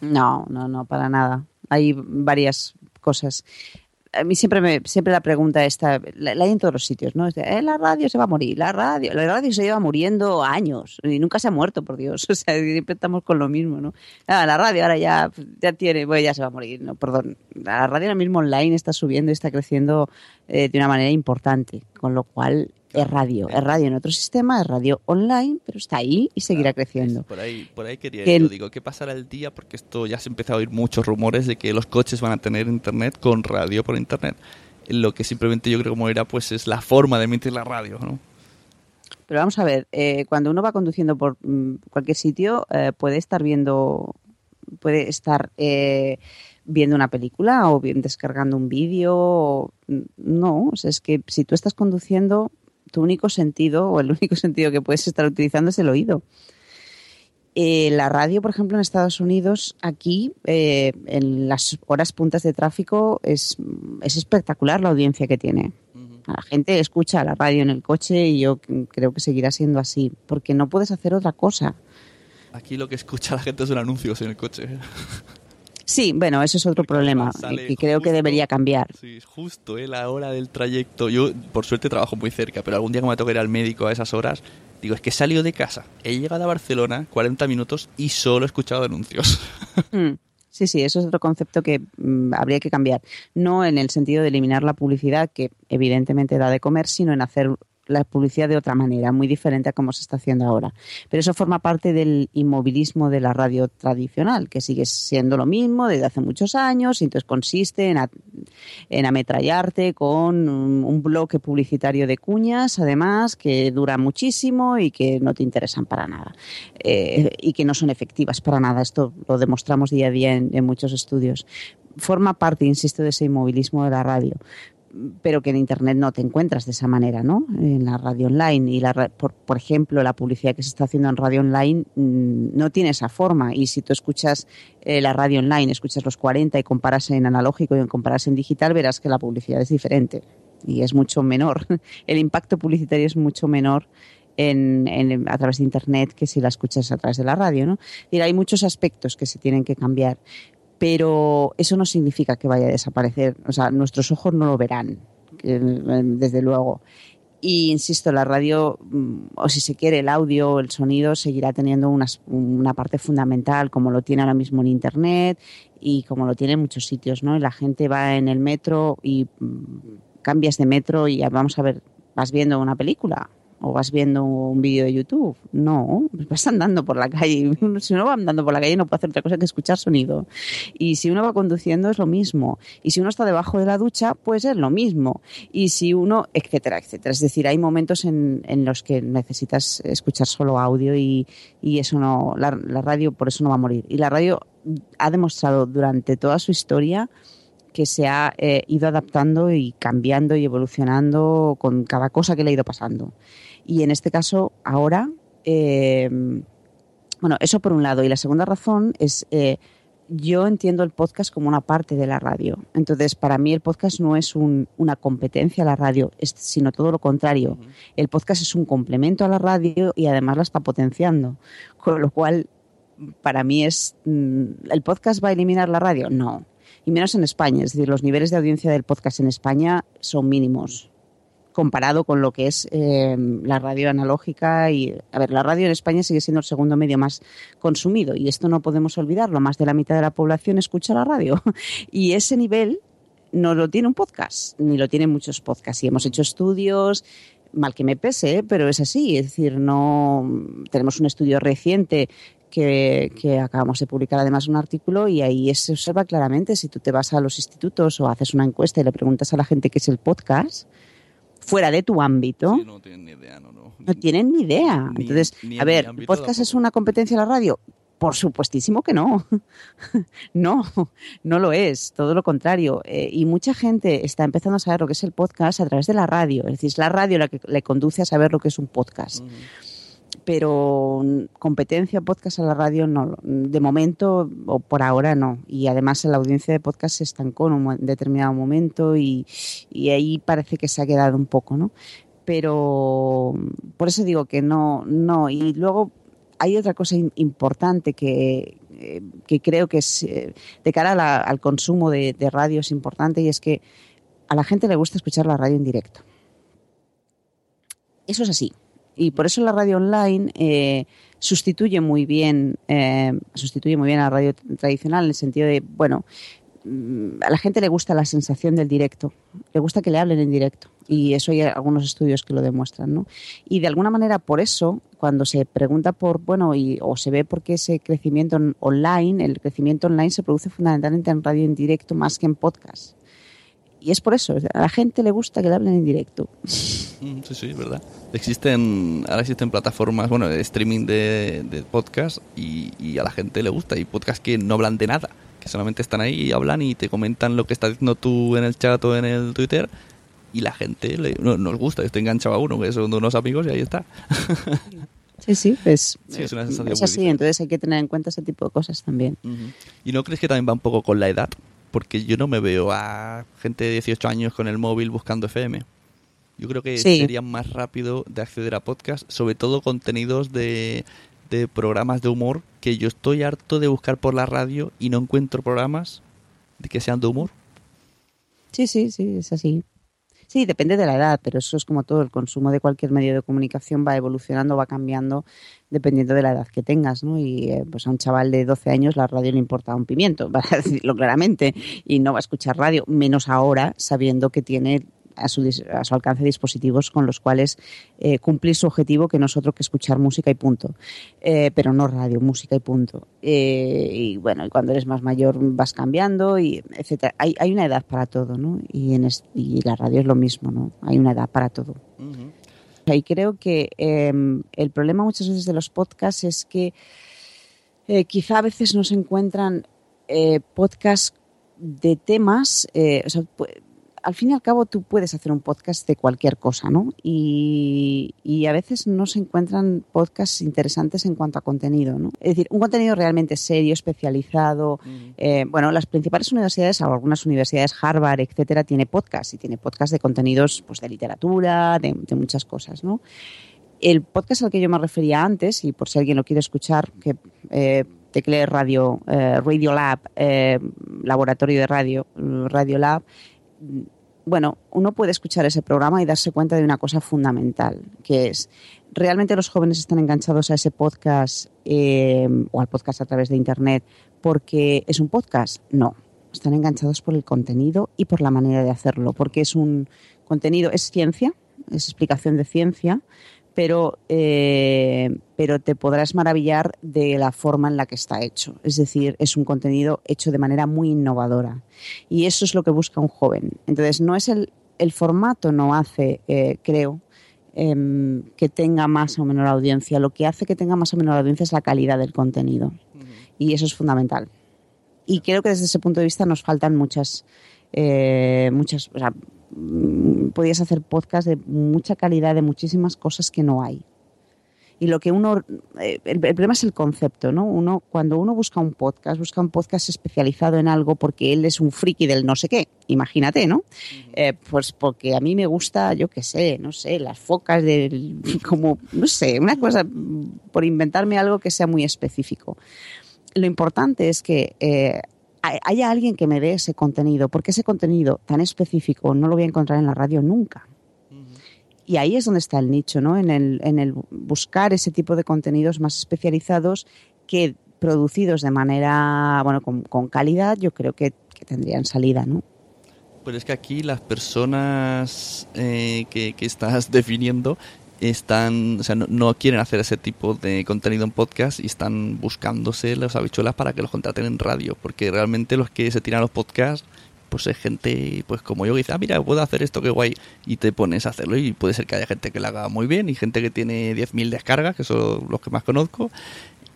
No, no, no, para nada. Hay varias cosas. A mí siempre me, siempre la pregunta esta, la, la hay en todos los sitios, ¿no? Es "Eh, la radio se va a morir, la radio, la radio se lleva muriendo años y nunca se ha muerto, por Dios. O sea, siempre estamos con lo mismo, ¿no? Ah, la radio ahora ya, ya tiene, bueno, ya se va a morir, no, perdón. La radio ahora mismo online está subiendo y está creciendo eh, de una manera importante, con lo cual es radio, es radio en otro sistema, es radio online, pero está ahí y seguirá creciendo. Por ahí, por ahí quería Que ir, yo digo, ¿qué pasará el día? Porque esto ya se ha empezado a oír muchos rumores de que los coches van a tener internet con radio por internet. Lo que simplemente yo creo que morirá pues es la forma de emitir la radio, ¿no? Pero vamos a ver, eh, cuando uno va conduciendo por mm, cualquier sitio, eh, puede estar viendo, puede estar eh, viendo una película o bien descargando un vídeo. o- No, o sea, es que si tú estás conduciendo, tu único sentido o el único sentido que puedes estar utilizando es el oído. Eh, la radio, por ejemplo, en Estados Unidos, aquí, eh, en las horas puntas de tráfico, es, es espectacular la audiencia que tiene. La gente escucha la radio en el coche y yo creo que seguirá siendo así, porque no puedes hacer otra cosa. Aquí lo que escucha la gente son anuncios en el coche. Sí, bueno, eso es otro Porque problema que creo que debería cambiar. Sí, justo eh, la hora del trayecto. Yo, por suerte, trabajo muy cerca, pero algún día que me toque ir al médico a esas horas, digo, es que he salido de casa, he llegado a Barcelona 40 minutos y solo he escuchado anuncios. Mm, Sí, sí, eso es otro concepto que mm, habría que cambiar. No en el sentido de eliminar la publicidad, que evidentemente da de comer, sino en hacer la publicidad de otra manera, muy diferente a como se está haciendo ahora. Pero eso forma parte del inmovilismo de la radio tradicional, que sigue siendo lo mismo desde hace muchos años, y entonces consiste en, en ametrallarte con un, bloque publicitario de cuñas, además, que dura muchísimo y que no te interesan para nada. eh, y que no son efectivas para nada. Esto lo demostramos día a día en muchos estudios. Forma parte, insisto, de ese inmovilismo de la radio pero que en internet no te encuentras de esa manera, ¿no? En la radio online y la por, por ejemplo la publicidad que se está haciendo en radio online mm, no tiene esa forma y si tú escuchas eh, la radio online, escuchas los 40 y comparas en analógico y comparas en digital, verás que la publicidad es diferente y es mucho menor. El impacto publicitario es mucho menor en, en- a través de internet que si la escuchas a través de la radio, ¿no? Y hay muchos aspectos que se tienen que cambiar pero eso no significa que vaya a desaparecer. O sea, nuestros ojos no lo verán, eh, desde luego. Y insisto, la radio, mm, o si se quiere, el audio, el sonido, seguirá teniendo una parte fundamental, como lo tiene ahora mismo en Internet y como lo tiene en muchos sitios, ¿no? Y la gente va en el metro y mm, cambias de metro y vamos a ver, vas viendo una película o vas viendo un vídeo de YouTube. No, vas andando por la calle. Si uno va andando por la calle no puede hacer otra cosa que escuchar sonido. Y si uno va conduciendo es lo mismo. Y si uno está debajo de la ducha, pues es lo mismo. Y si uno, etcétera, etcétera. Es decir, hay momentos en, en los que necesitas escuchar solo audio y, eso no, la, la radio por eso no va a morir. Y la radio ha demostrado durante toda su historia que se ha eh, ido adaptando y cambiando y evolucionando con cada cosa que le ha ido pasando. Y en este caso, ahora, eh, bueno, eso por un lado. Y la segunda razón es, eh, yo entiendo el podcast como una parte de la radio. Entonces, para mí el podcast no es un- una competencia a la radio, es- sino todo lo contrario. El podcast es un complemento a la radio y además la está potenciando. Con lo cual, para mí es, mm, ¿el podcast va a eliminar la radio? No. Y menos en España. Es decir, los niveles de audiencia del podcast en España son mínimos comparado con lo que es eh, la radio analógica y a ver la radio en España sigue siendo el segundo medio más consumido y esto no podemos olvidarlo. Más de la mitad de la población escucha la radio y ese nivel no lo tiene un podcast ni lo tienen muchos podcasts. Y hemos hecho estudios mal que me pese ¿eh? pero es así. Es decir no tenemos un estudio reciente que, que acabamos de publicar además un artículo y ahí se observa claramente si tú te vas a los institutos o haces una encuesta y le preguntas a la gente qué es el podcast fuera de tu ámbito, Sí, no tienen ni idea, no, no. no tienen ni idea. Ni- Entonces, ni a ver, ¿el podcast es una competencia de la radio? Por supuestísimo que no. no, no lo es, todo lo contrario. Eh, y mucha gente está empezando a saber lo que es el podcast a través de la radio. Es decir, es la radio la que le conduce a saber lo que es un podcast. Pero competencia podcast a la radio no, de momento o por ahora no. Y además la audiencia de podcast se estancó en un determinado momento y, y ahí parece que se ha quedado un poco, ¿no? Pero por eso digo que no, no. Y luego hay otra cosa importante que, eh, que creo que es eh, de cara al consumo de, de radio es importante y es que a la gente le gusta escuchar la radio en directo. Eso es así. Y por eso la radio online eh, sustituye muy bien, eh, sustituye muy bien a la radio tradicional en el sentido de, bueno, mm, a la gente le gusta la sensación del directo, le gusta que le hablen en directo y eso hay algunos estudios que lo demuestran, ¿no? Y de alguna manera por eso cuando se pregunta por, bueno, y, o se ve por qué ese crecimiento online, el crecimiento online se produce fundamentalmente en radio en directo más que en podcast. Y es por eso, a la gente le gusta que le hablen en directo. Mm, sí, sí, es verdad. Existen, ahora existen plataformas, bueno, de streaming de, de podcast y, y, a la gente le gusta. Y podcasts que no hablan de nada, que solamente están ahí y hablan y te comentan lo que estás diciendo tú en el chat o en el Twitter. Y la gente le, no, nos gusta, estoy enganchado a uno, que son unos amigos y ahí está. Sí, sí, pues sí, es, una sensación es así, entonces hay que tener en cuenta ese tipo de cosas también. Uh -huh. ¿Y no crees que también va un poco con la edad? Porque yo no me veo a gente de 18 años con el móvil buscando FM. Yo creo que Sí. sería más rápido de acceder a podcast, sobre todo contenidos de, de programas de humor, que yo estoy harto de buscar por la radio y no encuentro programas de que sean de humor. Sí, sí, sí, es así. Sí, depende de la edad, pero eso es como todo. El consumo de cualquier medio de comunicación va evolucionando, va cambiando dependiendo de la edad que tengas, ¿no? Y eh, pues a un chaval de 12 años la radio le importa un pimiento, para decirlo claramente, y no va a escuchar radio, menos ahora sabiendo que tiene a su, dis- a su alcance dispositivos con los cuales eh, cumplir su objetivo, que no es otro que escuchar música y punto. Eh, pero no radio, música y punto. Eh, y bueno, y cuando eres más mayor vas cambiando, y etcétera. Hay, hay una edad para todo, ¿no? Y, en es- y la radio es lo mismo, ¿no? Hay una edad para todo. Y creo que eh, el problema muchas veces de los podcasts es que eh, quizá a veces no se encuentran eh, podcasts de temas, o sea, pu- al fin y al cabo tú puedes hacer un podcast de cualquier cosa, ¿no? Y, y a veces no se encuentran podcasts interesantes en cuanto a contenido, ¿no? Es decir, un contenido realmente serio, especializado. eh, bueno, las principales universidades, o algunas universidades, Harvard, etcétera, tiene podcasts y tiene podcasts de contenidos pues, de literatura, de, de muchas cosas, ¿no? El podcast al que yo me refería antes, y por si alguien lo quiere escuchar, que eh, teclee radio, eh, Radio Lab, eh, laboratorio de radio, Radio Lab, bueno, uno puede escuchar ese programa y darse cuenta de una cosa fundamental, que es, ¿realmente los jóvenes están enganchados a ese podcast eh, o al podcast a través de Internet porque es un podcast? No, están enganchados por el contenido y por la manera de hacerlo, porque es un contenido, es ciencia, es explicación de ciencia, pero, eh, pero te podrás maravillar de la forma en la que está hecho. Es decir, es un contenido hecho de manera muy innovadora. Y eso es lo que busca un joven. Entonces, no es el, el formato, no hace, eh, creo, em, que tenga más o menos audiencia. Lo que hace que tenga más o menos audiencia es la calidad del contenido. Y eso es fundamental. Y creo que desde ese punto de vista nos faltan muchas, eh, muchas, o sea, podías hacer podcast de mucha calidad, de muchísimas cosas que no hay. Y lo que uno, eh, el, el problema es el concepto, ¿no? Uno, cuando uno busca un podcast, busca un podcast especializado en algo porque él es un friki del no sé qué, imagínate, ¿no? Eh, pues porque a mí me gusta, yo qué sé, no sé, las focas del, como, no sé, una cosa, mm, por inventarme algo que sea muy específico. Lo importante es que eh, haya alguien que me dé ese contenido, porque ese contenido tan específico no lo voy a encontrar en la radio nunca. Y ahí es donde está el nicho, ¿no? En el, en el buscar ese tipo de contenidos más especializados que producidos de manera, bueno, con, con calidad, yo creo que, que tendrían salida, ¿no? Pero es que aquí las personas eh, que, que estás definiendo están, o sea, no, no quieren hacer ese tipo de contenido en podcast y están buscándose las habichuelas para que los contraten en radio, porque realmente los que se tiran los podcasts, pues es gente, pues como yo que dice, ah, mira, puedo hacer esto, qué guay, y te pones a hacerlo y puede ser que haya gente que lo haga muy bien y gente que tiene 10.000 descargas, que son los que más conozco,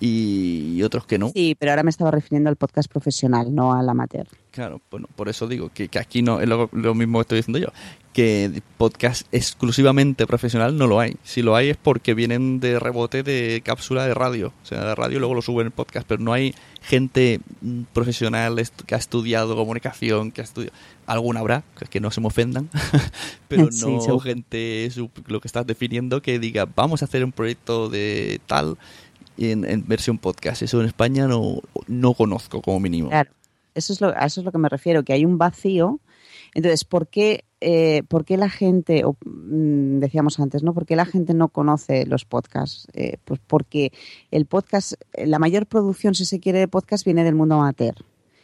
y, otros que no. Sí, pero ahora me estaba refiriendo al podcast profesional, no al amateur. Claro, bueno, por eso digo que, que aquí no es lo, lo mismo que estoy diciendo yo. Que podcast exclusivamente profesional no lo hay. Si lo hay es porque vienen de rebote de cápsula de radio. O sea, de radio luego lo suben en podcast, pero no hay gente profesional que ha estudiado comunicación, que ha estudiado... Alguna habrá, que no se me ofendan, pero Sí, no seguro. gente, lo que estás definiendo, que diga, vamos a hacer un proyecto de tal en, en versión podcast. Eso en España no, no conozco como mínimo. Claro, eso es lo, a eso es lo que me refiero, que hay un vacío. Entonces, ¿por qué, eh, por qué la gente, o, mm, decíamos antes, ¿no? ¿Por qué la gente no conoce los podcasts? Eh, pues porque el podcast, eh, la mayor producción, si se quiere, de podcast viene del mundo amateur.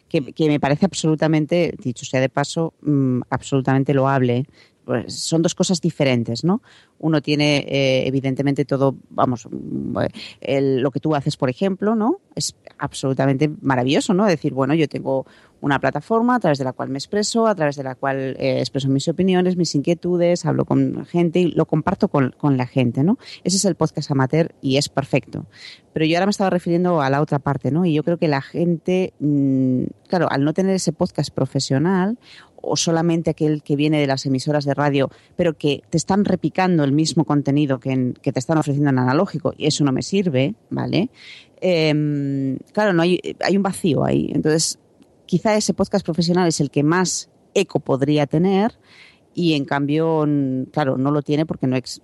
Que, que me parece absolutamente, dicho sea de paso, mm, absolutamente loable. Pues son dos cosas diferentes, ¿no? Uno tiene, eh, evidentemente, todo, vamos, mm, el- lo que tú haces, por ejemplo, ¿no? Es absolutamente maravilloso, ¿no? Decir, bueno, yo tengo una plataforma a través de la cual me expreso, a través de la cual eh, expreso mis opiniones, mis inquietudes, hablo con gente y lo comparto con, con la gente, ¿no? Ese es el podcast amateur y es perfecto. Pero yo ahora me estaba refiriendo a la otra parte, ¿no? Y yo creo que la gente, mm, claro, al no tener ese podcast profesional o solamente aquel que viene de las emisoras de radio, pero que te están repicando el mismo contenido que, que te están ofreciendo en analógico, y eso no me sirve, ¿vale? Em, claro, no hay, hay un vacío ahí. Entonces, quizá ese podcast profesional es el que más eco podría tener y en cambio, claro, no lo tiene porque no ex-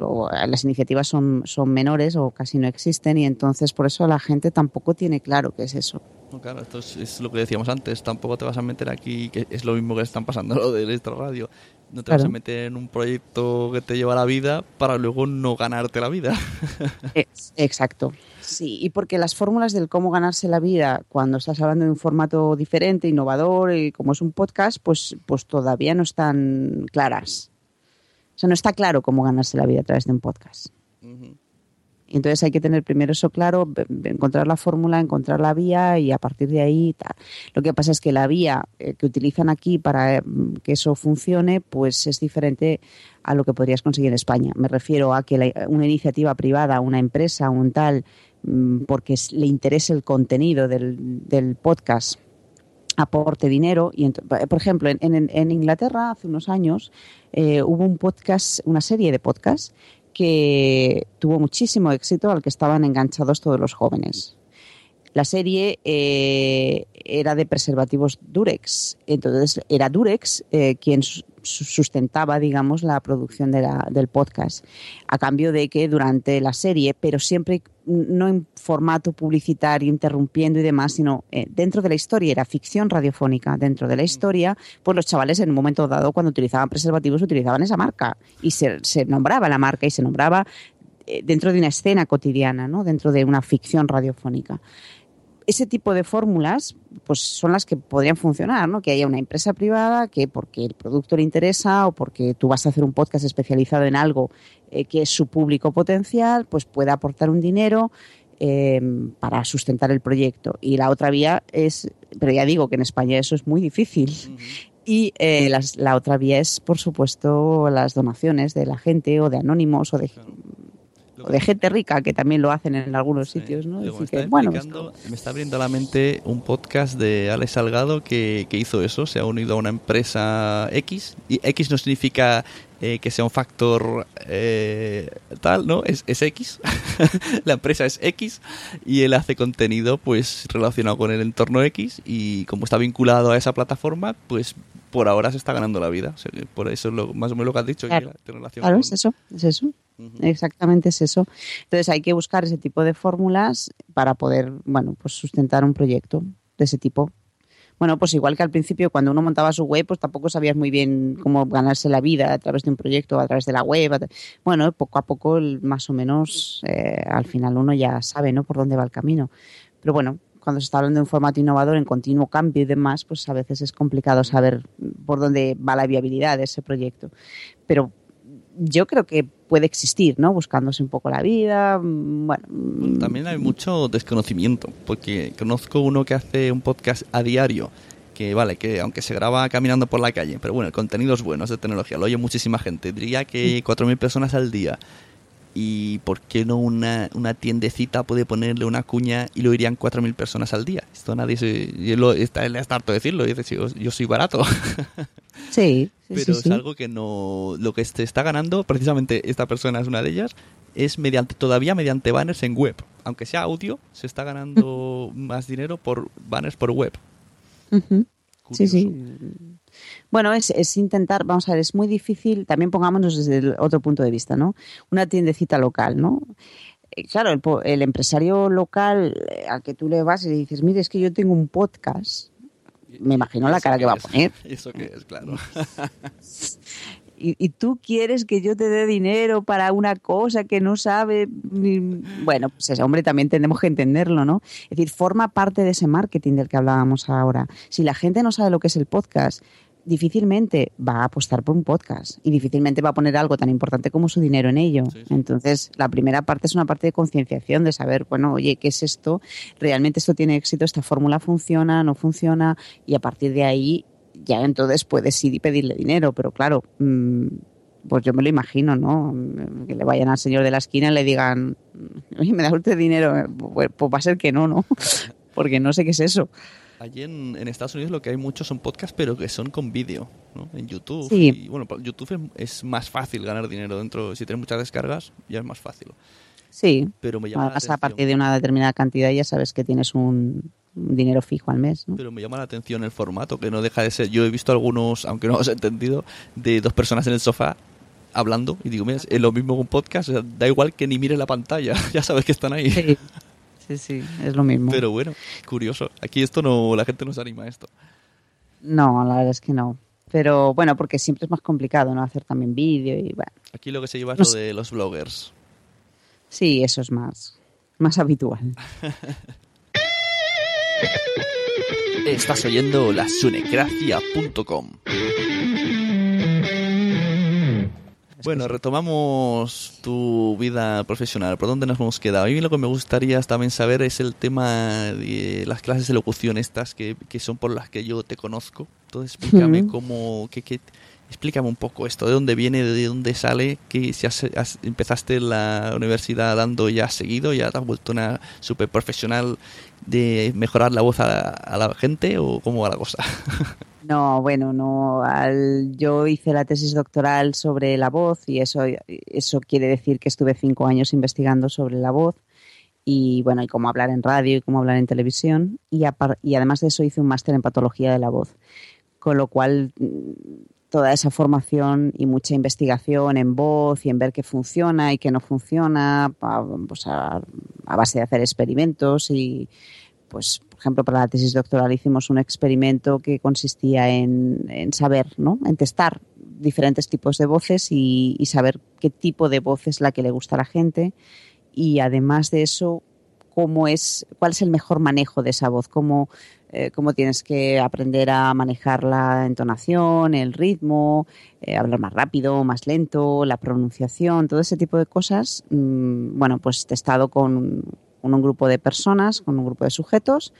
las iniciativas son, son menores o casi no existen y entonces por eso la gente tampoco tiene claro qué es eso. No, claro, esto es, es lo que decíamos antes. Tampoco te vas a meter aquí, que es lo mismo que están pasando lo de esta radio. No te vas a meter en un proyecto que te lleva la vida para luego no ganarte la vida. Ex- Exacto. Sí, y porque las fórmulas del cómo ganarse la vida cuando estás hablando de un formato diferente, innovador y como es un podcast, pues, pues todavía no están claras. O sea, no está claro cómo ganarse la vida a través de un podcast. Entonces hay que tener primero eso claro, encontrar la fórmula, encontrar la vía y a partir de ahí tal. Lo que pasa es que la vía eh, que utilizan aquí para eh, que eso funcione, pues es diferente a lo que podrías conseguir en España. Me refiero a que la- una iniciativa privada, una empresa, un tal, mm, porque le interese el contenido del, podcast aporte dinero. Y por ejemplo, en, en- en Inglaterra hace unos años eh, hubo un podcast, una serie de podcasts que tuvo muchísimo éxito al que estaban enganchados todos los jóvenes. La serie eh, era de preservativos Durex, entonces era Durex eh, quien sustentaba, digamos, la producción de la- del podcast, a cambio de que durante la serie, pero siempre no en formato publicitario, interrumpiendo y demás, sino eh, dentro de la historia, era ficción radiofónica, dentro de la historia, pues los chavales en un momento dado, cuando utilizaban preservativos, utilizaban esa marca y se, se nombraba la marca y se nombraba eh, dentro de una escena cotidiana, ¿no? dentro de una ficción radiofónica ese tipo de fórmulas pues son las que podrían funcionar, ¿no? Que haya una empresa privada que porque el producto le interesa o porque tú vas a hacer un podcast especializado en algo eh, que es su público potencial, pues pueda aportar un dinero eh, para sustentar el proyecto. Y la otra vía es, pero ya digo que en España eso es muy difícil. Y eh, las- la otra vía es, por supuesto, las donaciones de la gente o de anónimos o de, o de gente rica que también lo hacen en algunos sitios, ¿no? Está, que, bueno, pues, me está abriendo a la mente un podcast de Alex Salgado que, que hizo eso, se ha unido a una empresa X, y X no significa eh, que sea un factor eh, tal, ¿no? Es, es X, la empresa es X, y él hace contenido pues relacionado con el entorno X, y como está vinculado a esa plataforma, pues por ahora se está ganando la vida. O sea, que por eso es lo, más o menos lo que has dicho. Claro. que relación Claro, con- es eso, es eso. Exactamente es eso. Entonces hay que buscar ese tipo de fórmulas para poder, bueno, pues sustentar un proyecto de ese tipo. Bueno, pues igual que al principio cuando uno montaba su web, pues tampoco sabías muy bien cómo ganarse la vida a través de un proyecto, a través de la web. Bueno, poco a poco, más o menos, eh, al final uno ya sabe, ¿no? Por dónde va el camino. Pero bueno, cuando se está hablando de un formato innovador en continuo cambio y demás, pues a veces es complicado saber por dónde va la viabilidad de ese proyecto. Pero yo creo que puede existir, ¿no? Buscándose un poco la vida, mm, bueno, mm, También hay mucho desconocimiento, porque conozco uno que hace un podcast a diario, que vale, que aunque se graba caminando por la calle, pero bueno, el contenido es bueno, es de tecnología, lo oye muchísima gente, diría que 4.000 personas al día. ¿Y por qué no una, una tiendecita puede ponerle una cuña y lo irían 4.000 personas al día? Esto nadie se... y él lo, está, está harto de decirlo, dice, yo, yo soy barato. sí, Sí, pero sí, es sí. algo que no... Lo que se está ganando, precisamente esta persona es una de ellas, es mediante todavía mediante banners en web. Aunque sea audio, se está ganando más dinero por banners por web. Sí, sí. Bueno, es, es intentar, vamos a ver, es muy difícil, también pongámonos desde el otro punto de vista, ¿no? Una tiendecita local, ¿no? Eh, Claro, el, el empresario local eh, al que tú le vas y le dices, mire, es que yo tengo un podcast, me imagino la ¿Eso cara que va a poner. Eso que es, claro. Y, y tú quieres que yo te dé dinero para una cosa que no sabe. Bueno, pues ese hombre también tenemos que entenderlo, ¿no? Es decir, forma parte de ese marketing del que hablábamos ahora. Si la gente no sabe lo que es el podcast, difícilmente va a apostar por un podcast y difícilmente va a poner algo tan importante como su dinero en ello. Sí, sí. Entonces, la primera parte es una parte de concienciación, de saber, bueno, oye, ¿qué es esto? ¿Realmente esto tiene éxito? ¿Esta fórmula funciona? ¿No funciona? Y a partir de ahí ya entonces puedes ir y pedirle dinero, pero claro, mm, pues yo me lo imagino, ¿no? Que le vayan al señor de la esquina y le digan, oye, ¿me da usted dinero? Pues, pues va a ser que no, ¿no? Porque no sé qué es eso. Allí en, en Estados Unidos lo que hay muchos son podcasts, pero que son con vídeo, ¿no? En YouTube. Sí. Y bueno, YouTube es, más fácil ganar dinero dentro. Si tienes muchas descargas, ya es más fácil. Sí, Pero me llama la además atención. a partir de una determinada cantidad ya sabes que tienes un, un dinero fijo al mes, ¿no? Pero me llama la atención el formato, que no deja de ser. Yo he visto algunos, aunque no os he entendido, de dos personas en el sofá hablando. Y digo, mira, es lo mismo que un podcast. o sea, da igual que ni mire la pantalla, ya sabes que están ahí. Sí, sí, sí, es lo mismo. Pero bueno, curioso. Aquí esto no, la gente no se anima a esto. No, la verdad es que no. Pero bueno, porque siempre es más complicado, ¿no? Hacer también vídeo y bueno. Aquí lo que se lleva es No lo sé. de los bloggers. Sí, eso es más, más habitual. Estás oyendo la sunecracia.com. Bueno, retomamos tu vida profesional. ¿Por dónde nos hemos quedado? A mí lo que me gustaría también saber es el tema de las clases de locución estas que, que son por las que yo te conozco. Entonces explícame cómo, qué, qué- explícame un poco esto, de dónde viene, de dónde sale, que si has- has- empezaste la universidad dando ya seguido, ya te has vuelto una super profesional de mejorar la voz a, a la gente o cómo va la cosa. No, bueno, no. Al, yo hice la tesis doctoral sobre la voz y eso, eso quiere decir que estuve cinco años investigando sobre la voz y bueno, y cómo hablar en radio y cómo hablar en televisión y, y además de eso hice un máster en patología de la voz, con lo cual mm, toda esa formación y mucha investigación en voz y en ver qué funciona y qué no funciona, pues a, a base de hacer experimentos y pues, ejemplo, para la tesis doctoral hicimos un experimento que consistía en, en saber, ¿no? En testar diferentes tipos de voces y, y saber qué tipo de voz es la que le gusta a la gente y además de eso cómo es cuál es el mejor manejo de esa voz cómo eh, cómo tienes que aprender a manejar la entonación el ritmo eh, hablar más rápido más lento la pronunciación todo ese tipo de cosas mm, bueno pues testado con, con un grupo de personas con un grupo de sujetos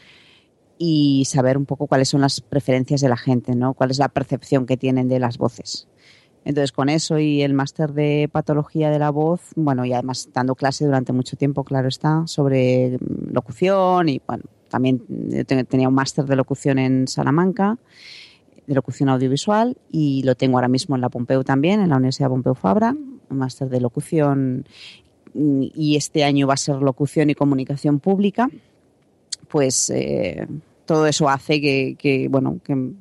y saber un poco cuáles son las preferencias de la gente, ¿no? Cuál es la percepción que tienen de las voces. Entonces, con eso y el máster de patología de la voz, bueno, y además dando clase durante mucho tiempo, claro está, sobre locución y, bueno, también te- tenía un máster de locución en Salamanca, de locución audiovisual, y lo tengo ahora mismo en la Pompeu también, en la Universidad Pompeu Fabra, un máster de locución, y este año va a ser locución y comunicación pública pues eh, todo eso hace que, que, bueno que,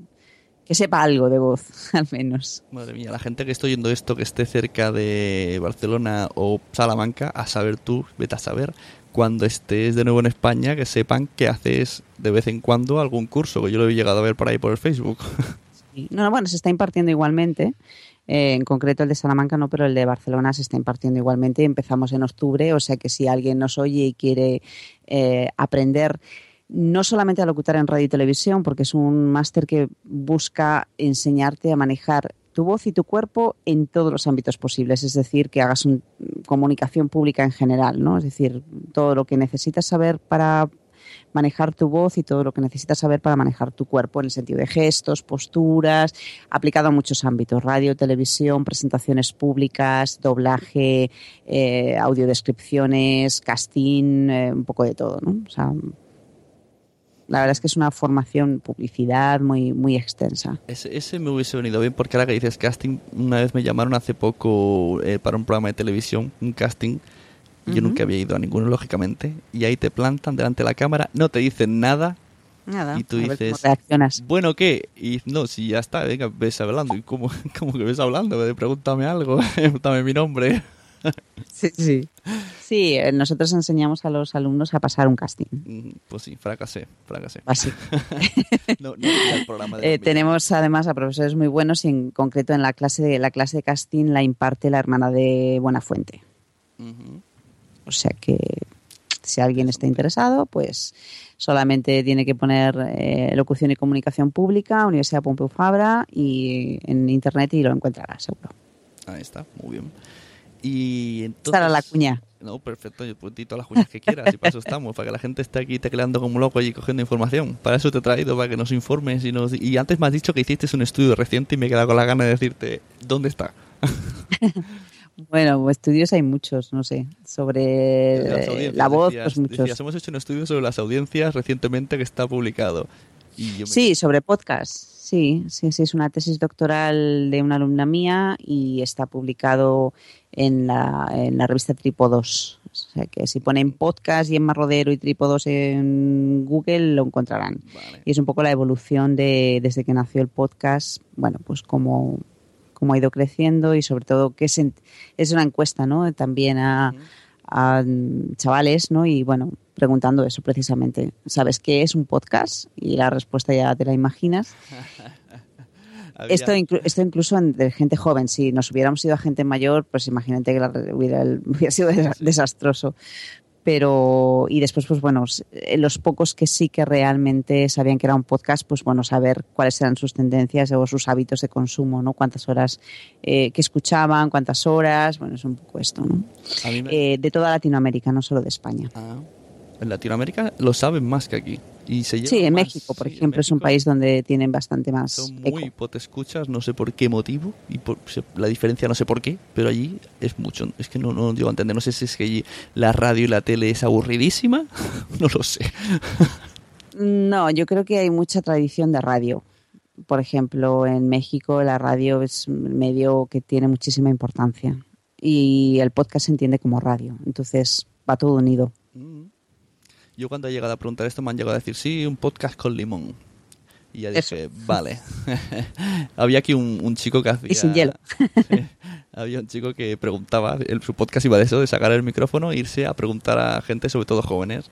que sepa algo de voz al menos. Madre mía, la gente que esté oyendo esto, que esté cerca de Barcelona o Salamanca, a saber tú, vete a saber, cuando estés de nuevo en España, que sepan que haces de vez en cuando algún curso, que yo lo he llegado a ver por ahí por el Facebook. No, no, bueno se está impartiendo igualmente eh, en concreto el de Salamanca no pero el de Barcelona se está impartiendo igualmente empezamos en octubre o sea que si alguien nos oye y quiere eh, aprender no solamente a locutar en radio y televisión, porque es un máster que busca enseñarte a manejar tu voz y tu cuerpo en todos los ámbitos posibles, es decir, que hagas un- comunicación pública en general, ¿no? Es decir, todo lo que necesitas saber para manejar tu voz y todo lo que necesitas saber para manejar tu cuerpo en el sentido de gestos, posturas, aplicado a muchos ámbitos, radio, televisión, presentaciones públicas, doblaje, eh, audiodescripciones, casting, eh, un poco de todo, ¿no? O sea, La verdad es que es una formación, publicidad muy, muy extensa. Ese, ese me hubiese venido bien porque ahora que dices casting, una vez me llamaron hace poco eh, para un programa de televisión, un casting. Yo nunca había ido a ninguno, lógicamente. Y ahí te plantan delante de la cámara, no te dicen nada. Nada. Y tú dices. Bueno, ¿qué? Y no, si ya está, venga, ves hablando. ¿Y cómo, cómo que ves hablando? Pregúntame algo, pregúntame mi nombre. Sí, sí. Sí, eh, nosotros enseñamos a los alumnos a pasar un casting. Mm, Pues sí, fracasé, fracasé. Así. No, no quería el programa de Eh, tenemos además a profesores muy buenos y en concreto en la clase de la clase de casting la imparte la hermana de Buenafuente. Ujú. O sea que si alguien está interesado, pues solamente tiene que poner eh, locución y comunicación pública, Universidad Pompeu Fabra y en internet y lo encontrará seguro. Ahí está, muy bien. Y entonces... Sara la cuña. No, perfecto, yo puedo todas las cuñas que quieras y para eso estamos, para que la gente esté aquí tecleando como loco y cogiendo información. Para eso te he traído, para que nos informes y nos... Y antes me has dicho que hiciste un estudio reciente y me he quedado con la gana de decirte, ¿dónde está? Bueno, estudios hay muchos, no sé, sobre la voz, decías- pues muchos. decías, hemos hecho un estudio sobre las audiencias recientemente que está publicado. Y yo me- Sí, sobre podcast. Sí, sí, sí, es una tesis doctoral de una alumna mía y está publicado en la, en la revista Trípodos. O sea que si ponen podcast y en Marrodero y Trípodos en Google lo encontrarán. Vale. Y es un poco la evolución de desde que nació el podcast, bueno, pues cómo, cómo ha ido creciendo y sobre todo que es, en- es una encuesta, ¿no? También a, a chavales, ¿no? Y bueno, preguntando eso precisamente. ¿Sabes qué es un podcast? Y la respuesta ya te la imaginas. Esto, inclu- esto incluso en- de gente joven. Si nos hubiéramos ido a gente mayor, pues imagínate que la hubiera, hubiera sido desa- desastroso. Pero, y después, pues bueno, eh, los pocos que sí que realmente sabían que era un podcast, pues bueno, saber cuáles eran sus tendencias o sus hábitos de consumo, ¿no? Cuántas horas eh, que escuchaban, cuántas horas, bueno, es un poco esto, ¿no? me- Eh, de toda Latinoamérica, no solo de España. Ah, en Latinoamérica lo saben más que aquí. Y se lleva Sí, en más. México, por Sí, ejemplo, es un México país donde tienen bastante más Son muy potescuchas, no sé por qué motivo, y por, la diferencia no sé por qué, pero allí es mucho. Es que no, no llego a entender, no sé si es que allí la radio y la tele es aburridísima, no lo sé. No, yo creo que hay mucha tradición de radio. Por ejemplo, en México la radio es un medio que tiene muchísima importancia y el podcast se entiende como radio. Entonces va todo unido. Yo cuando he llegado a preguntar esto me han llegado a decir, sí, un podcast con limón. Y ya Eso. dije, vale. Había aquí un, un chico que hacía... Y sin hielo. Sí. Había un chico que preguntaba, el, su podcast iba de eso, de sacar el micrófono e irse a preguntar a gente, sobre todo jóvenes.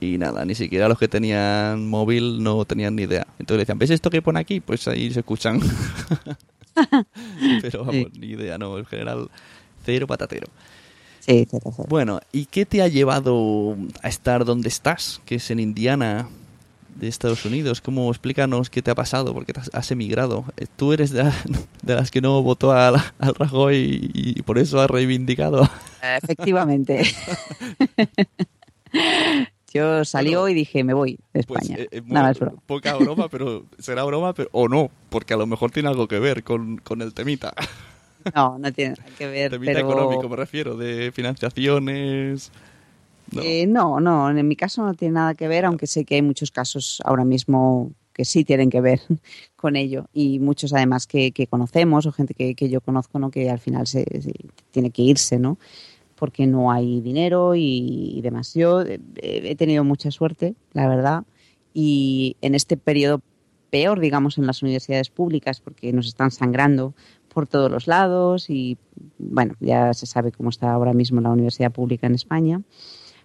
Y nada, ni siquiera los que tenían móvil no tenían ni idea. Entonces le decían, ¿ves esto que pone aquí? Pues ahí se escuchan. Pero vamos, ni idea, no, en general, cero patatero. Sí. Bueno, ¿y qué te ha llevado a estar donde estás? Que es en Indiana, de Estados Unidos. ¿Cómo explícanos qué te ha pasado? Porque has, emigrado. Eh, Tú eres de, la- de las que no votó al, al Rajoy y, y por eso has reivindicado. Efectivamente. Yo salió y dije, me voy de Pues, España. eh, eh, Nada, es broma. poca broma, pero será broma, pero o no, porque a lo mejor tiene algo que ver con, con el temita. No, no tiene nada que ver. temita pero... económico me refiero, de financiaciones. No. Eh, no, no, en mi caso no tiene nada que ver, aunque sé que hay muchos casos ahora mismo que sí tienen que ver con ello y muchos además que, que conocemos o gente que, que yo conozco, ¿no? Que al final se, se tiene que irse, ¿no? Porque no hay dinero y, y demás. Yo eh, he tenido mucha suerte, la verdad, y en este periodo peor, digamos, en las universidades públicas, porque nos están sangrando por todos los lados y, bueno, ya se sabe cómo está ahora mismo la universidad pública en España.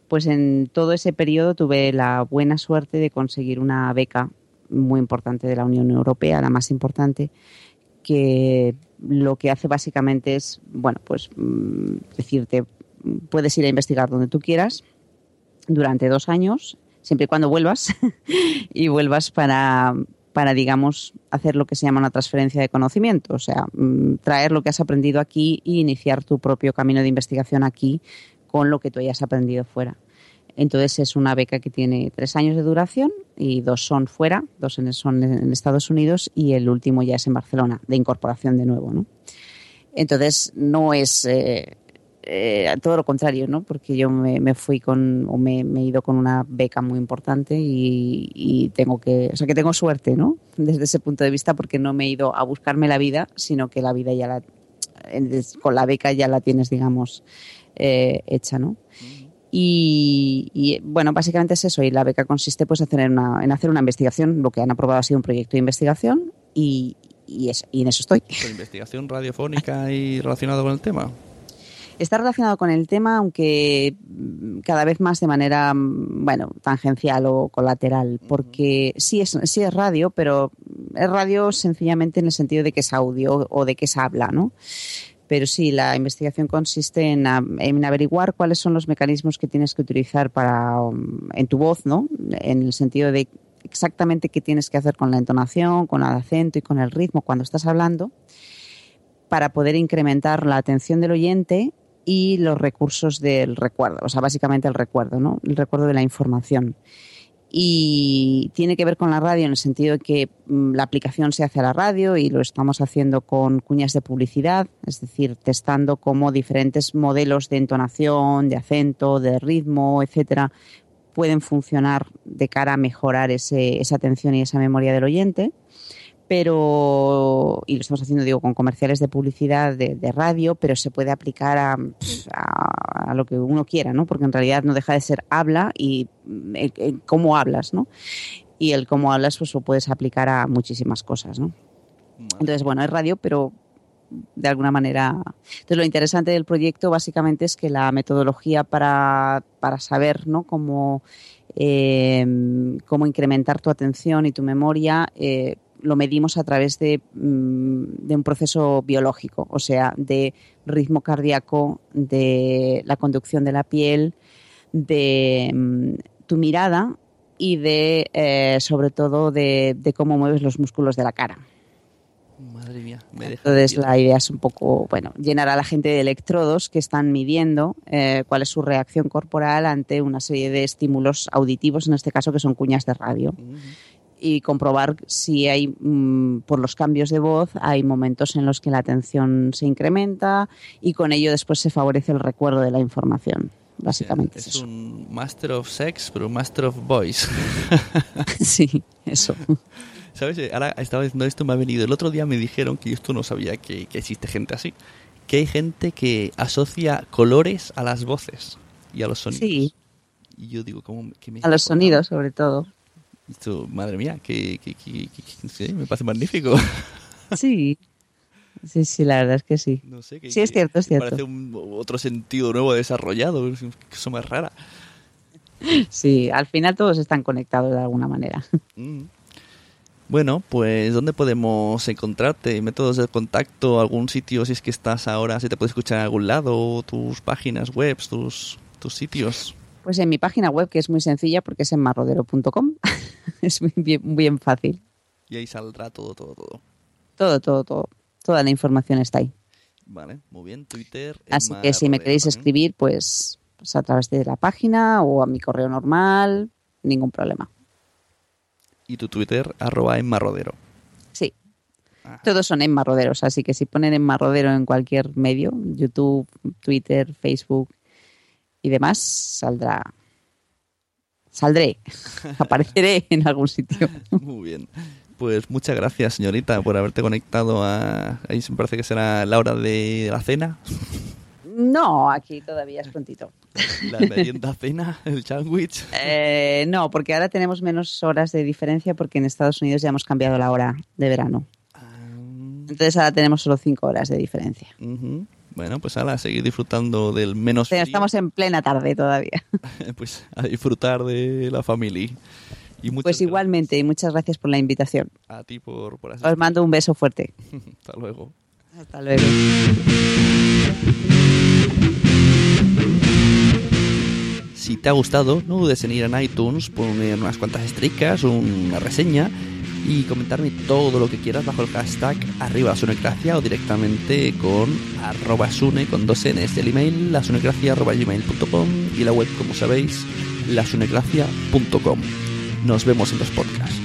Pues en todo ese periodo tuve la buena suerte de conseguir una beca muy importante de la Unión Europea, la más importante, que lo que hace básicamente es, bueno, pues mm, decirte, puedes ir a investigar donde tú quieras durante dos años, siempre y cuando vuelvas, y vuelvas para, para, digamos, hacer lo que se llama una transferencia de conocimiento, o sea, mm, traer lo que has aprendido aquí e iniciar tu propio camino de investigación aquí con lo que tú hayas aprendido fuera. Entonces es una beca que tiene tres años de duración y dos son fuera, dos son en Estados Unidos y el último ya es en Barcelona, de incorporación de nuevo. Entonces no es, eh, eh, todo lo contrario, ¿no? Porque yo me, me fui con, o me, me, he ido con una beca muy importante y, y, tengo que, o sea, que tengo suerte, ¿no? Desde ese punto de vista, porque no me he ido a buscarme la vida, sino que la vida ya la, con la beca ya la tienes, digamos, eh, hecha, ¿no? Y, y, bueno, básicamente es eso. Y la beca consiste pues, hacer una, en hacer una investigación. Lo que han aprobado ha sido un proyecto de investigación y, y, es, y en eso estoy. ¿Con investigación radiofónica y relacionado con el tema? Está relacionado con el tema, aunque cada vez más de manera, bueno, tangencial o colateral, porque sí es, sí es radio, pero es radio sencillamente en el sentido de que es audio o de que es habla, ¿no? Pero sí, la investigación consiste en, en, averiguar cuáles son los mecanismos que tienes que utilizar para en tu voz, ¿no? En el sentido de exactamente qué tienes que hacer con la entonación, con el acento y con el ritmo cuando estás hablando para poder incrementar la atención del oyente y los recursos del recuerdo, o sea, básicamente el recuerdo, ¿no? El recuerdo de la información. Y tiene que ver con la radio en el sentido de que mm, la aplicación se hace a la radio y lo estamos haciendo con cuñas de publicidad, es decir, testando cómo diferentes modelos de entonación, de acento, de ritmo, etcétera, pueden funcionar de cara a mejorar ese, esa atención y esa memoria del oyente pero y lo estamos haciendo digo con comerciales de publicidad de, de radio pero se puede aplicar a, a, a, lo que uno quiera no porque en realidad no deja de ser habla y el cómo hablas no y el cómo hablas pues lo puedes aplicar a muchísimas cosas no entonces bueno es radio pero de alguna manera entonces lo interesante del proyecto básicamente es que la metodología para, para saber no cómo eh, cómo incrementar tu atención y tu memoria eh, lo medimos a través de, de, un proceso biológico, o sea, de ritmo cardíaco, de la conducción de la piel, de tu mirada y de, eh, sobre todo, de, de, cómo mueves los músculos de la cara. Madre mía, me deja Entonces la idea es un poco, bueno, llenar a la gente de electrodos que están midiendo eh, cuál es su reacción corporal ante una serie de estímulos auditivos, en este caso que son cuñas de radio. Uh -huh y comprobar si hay, mmm, por los cambios de voz, hay momentos en los que la atención se incrementa y con ello después se favorece el recuerdo de la información. Básicamente o sea, es, es eso. un Master of Sex, pero un Master of Voice. sí, eso. ¿Sabes? Ahora estaba diciendo esto, me ha venido. El otro día me dijeron que yo esto no sabía que, que existe gente así. Que hay gente que asocia colores a las voces y a los sonidos. Sí. Y yo digo, ¿cómo? Me a los sonidos, sobre todo. Esto, madre mía, que, que, que, que me parece magnífico. Sí, sí, sí, la verdad es que sí. No sé, sí, es cierto, es cierto. Parece un, otro sentido nuevo desarrollado, eso más rara. Sí, al final todos están conectados de alguna manera. Mm. Bueno, pues ¿dónde podemos encontrarte? ¿Métodos de contacto? ¿Algún sitio si es que estás ahora? ¿Si te puedes escuchar en algún lado? ¿Tus páginas web? ¿Tus, tus sitios? Pues en mi página web, que es muy sencilla porque es en marrodero.com. es muy bien, bien fácil. Y ahí saldrá todo, todo, todo. Todo, todo, todo. Toda la información está ahí. Vale, muy bien. Twitter. Así que si me queréis también. escribir, pues, pues, a través de la página o a mi correo normal, ningún problema. Y tu Twitter, arroba en marrodero. Sí. Ajá. Todos son en marroderos, así que si ponen en marrodero en cualquier medio, YouTube, Twitter, Facebook y demás, saldrá. Saldré, apareceré en algún sitio. Muy bien. Pues muchas gracias, señorita, por haberte conectado a. Ahí me parece que será la hora de la cena. No, aquí todavía es prontito. ¿La merienda cena? ¿El sándwich? Eh, no, porque ahora tenemos menos horas de diferencia porque en Estados Unidos ya hemos cambiado la hora de verano. Um... Entonces ahora tenemos solo cinco horas de diferencia. Uh -huh. Bueno, pues ahora a seguir disfrutando del menos frío. Estamos en plena tarde todavía. pues a disfrutar de la familia. Y pues igualmente, y muchas gracias por la invitación. A ti por, por asistir. Os mando un beso fuerte. Hasta luego. Hasta luego. Si te ha gustado, no dudes en ir en iTunes, poner unas cuantas estricas, una reseña y comentarme todo lo que quieras bajo el hashtag arriba sunecracia o directamente con arroba sune con dos n's del email lasunecracia arroba gmail.com y la web como sabéis lasunecracia.com nos vemos en los podcasts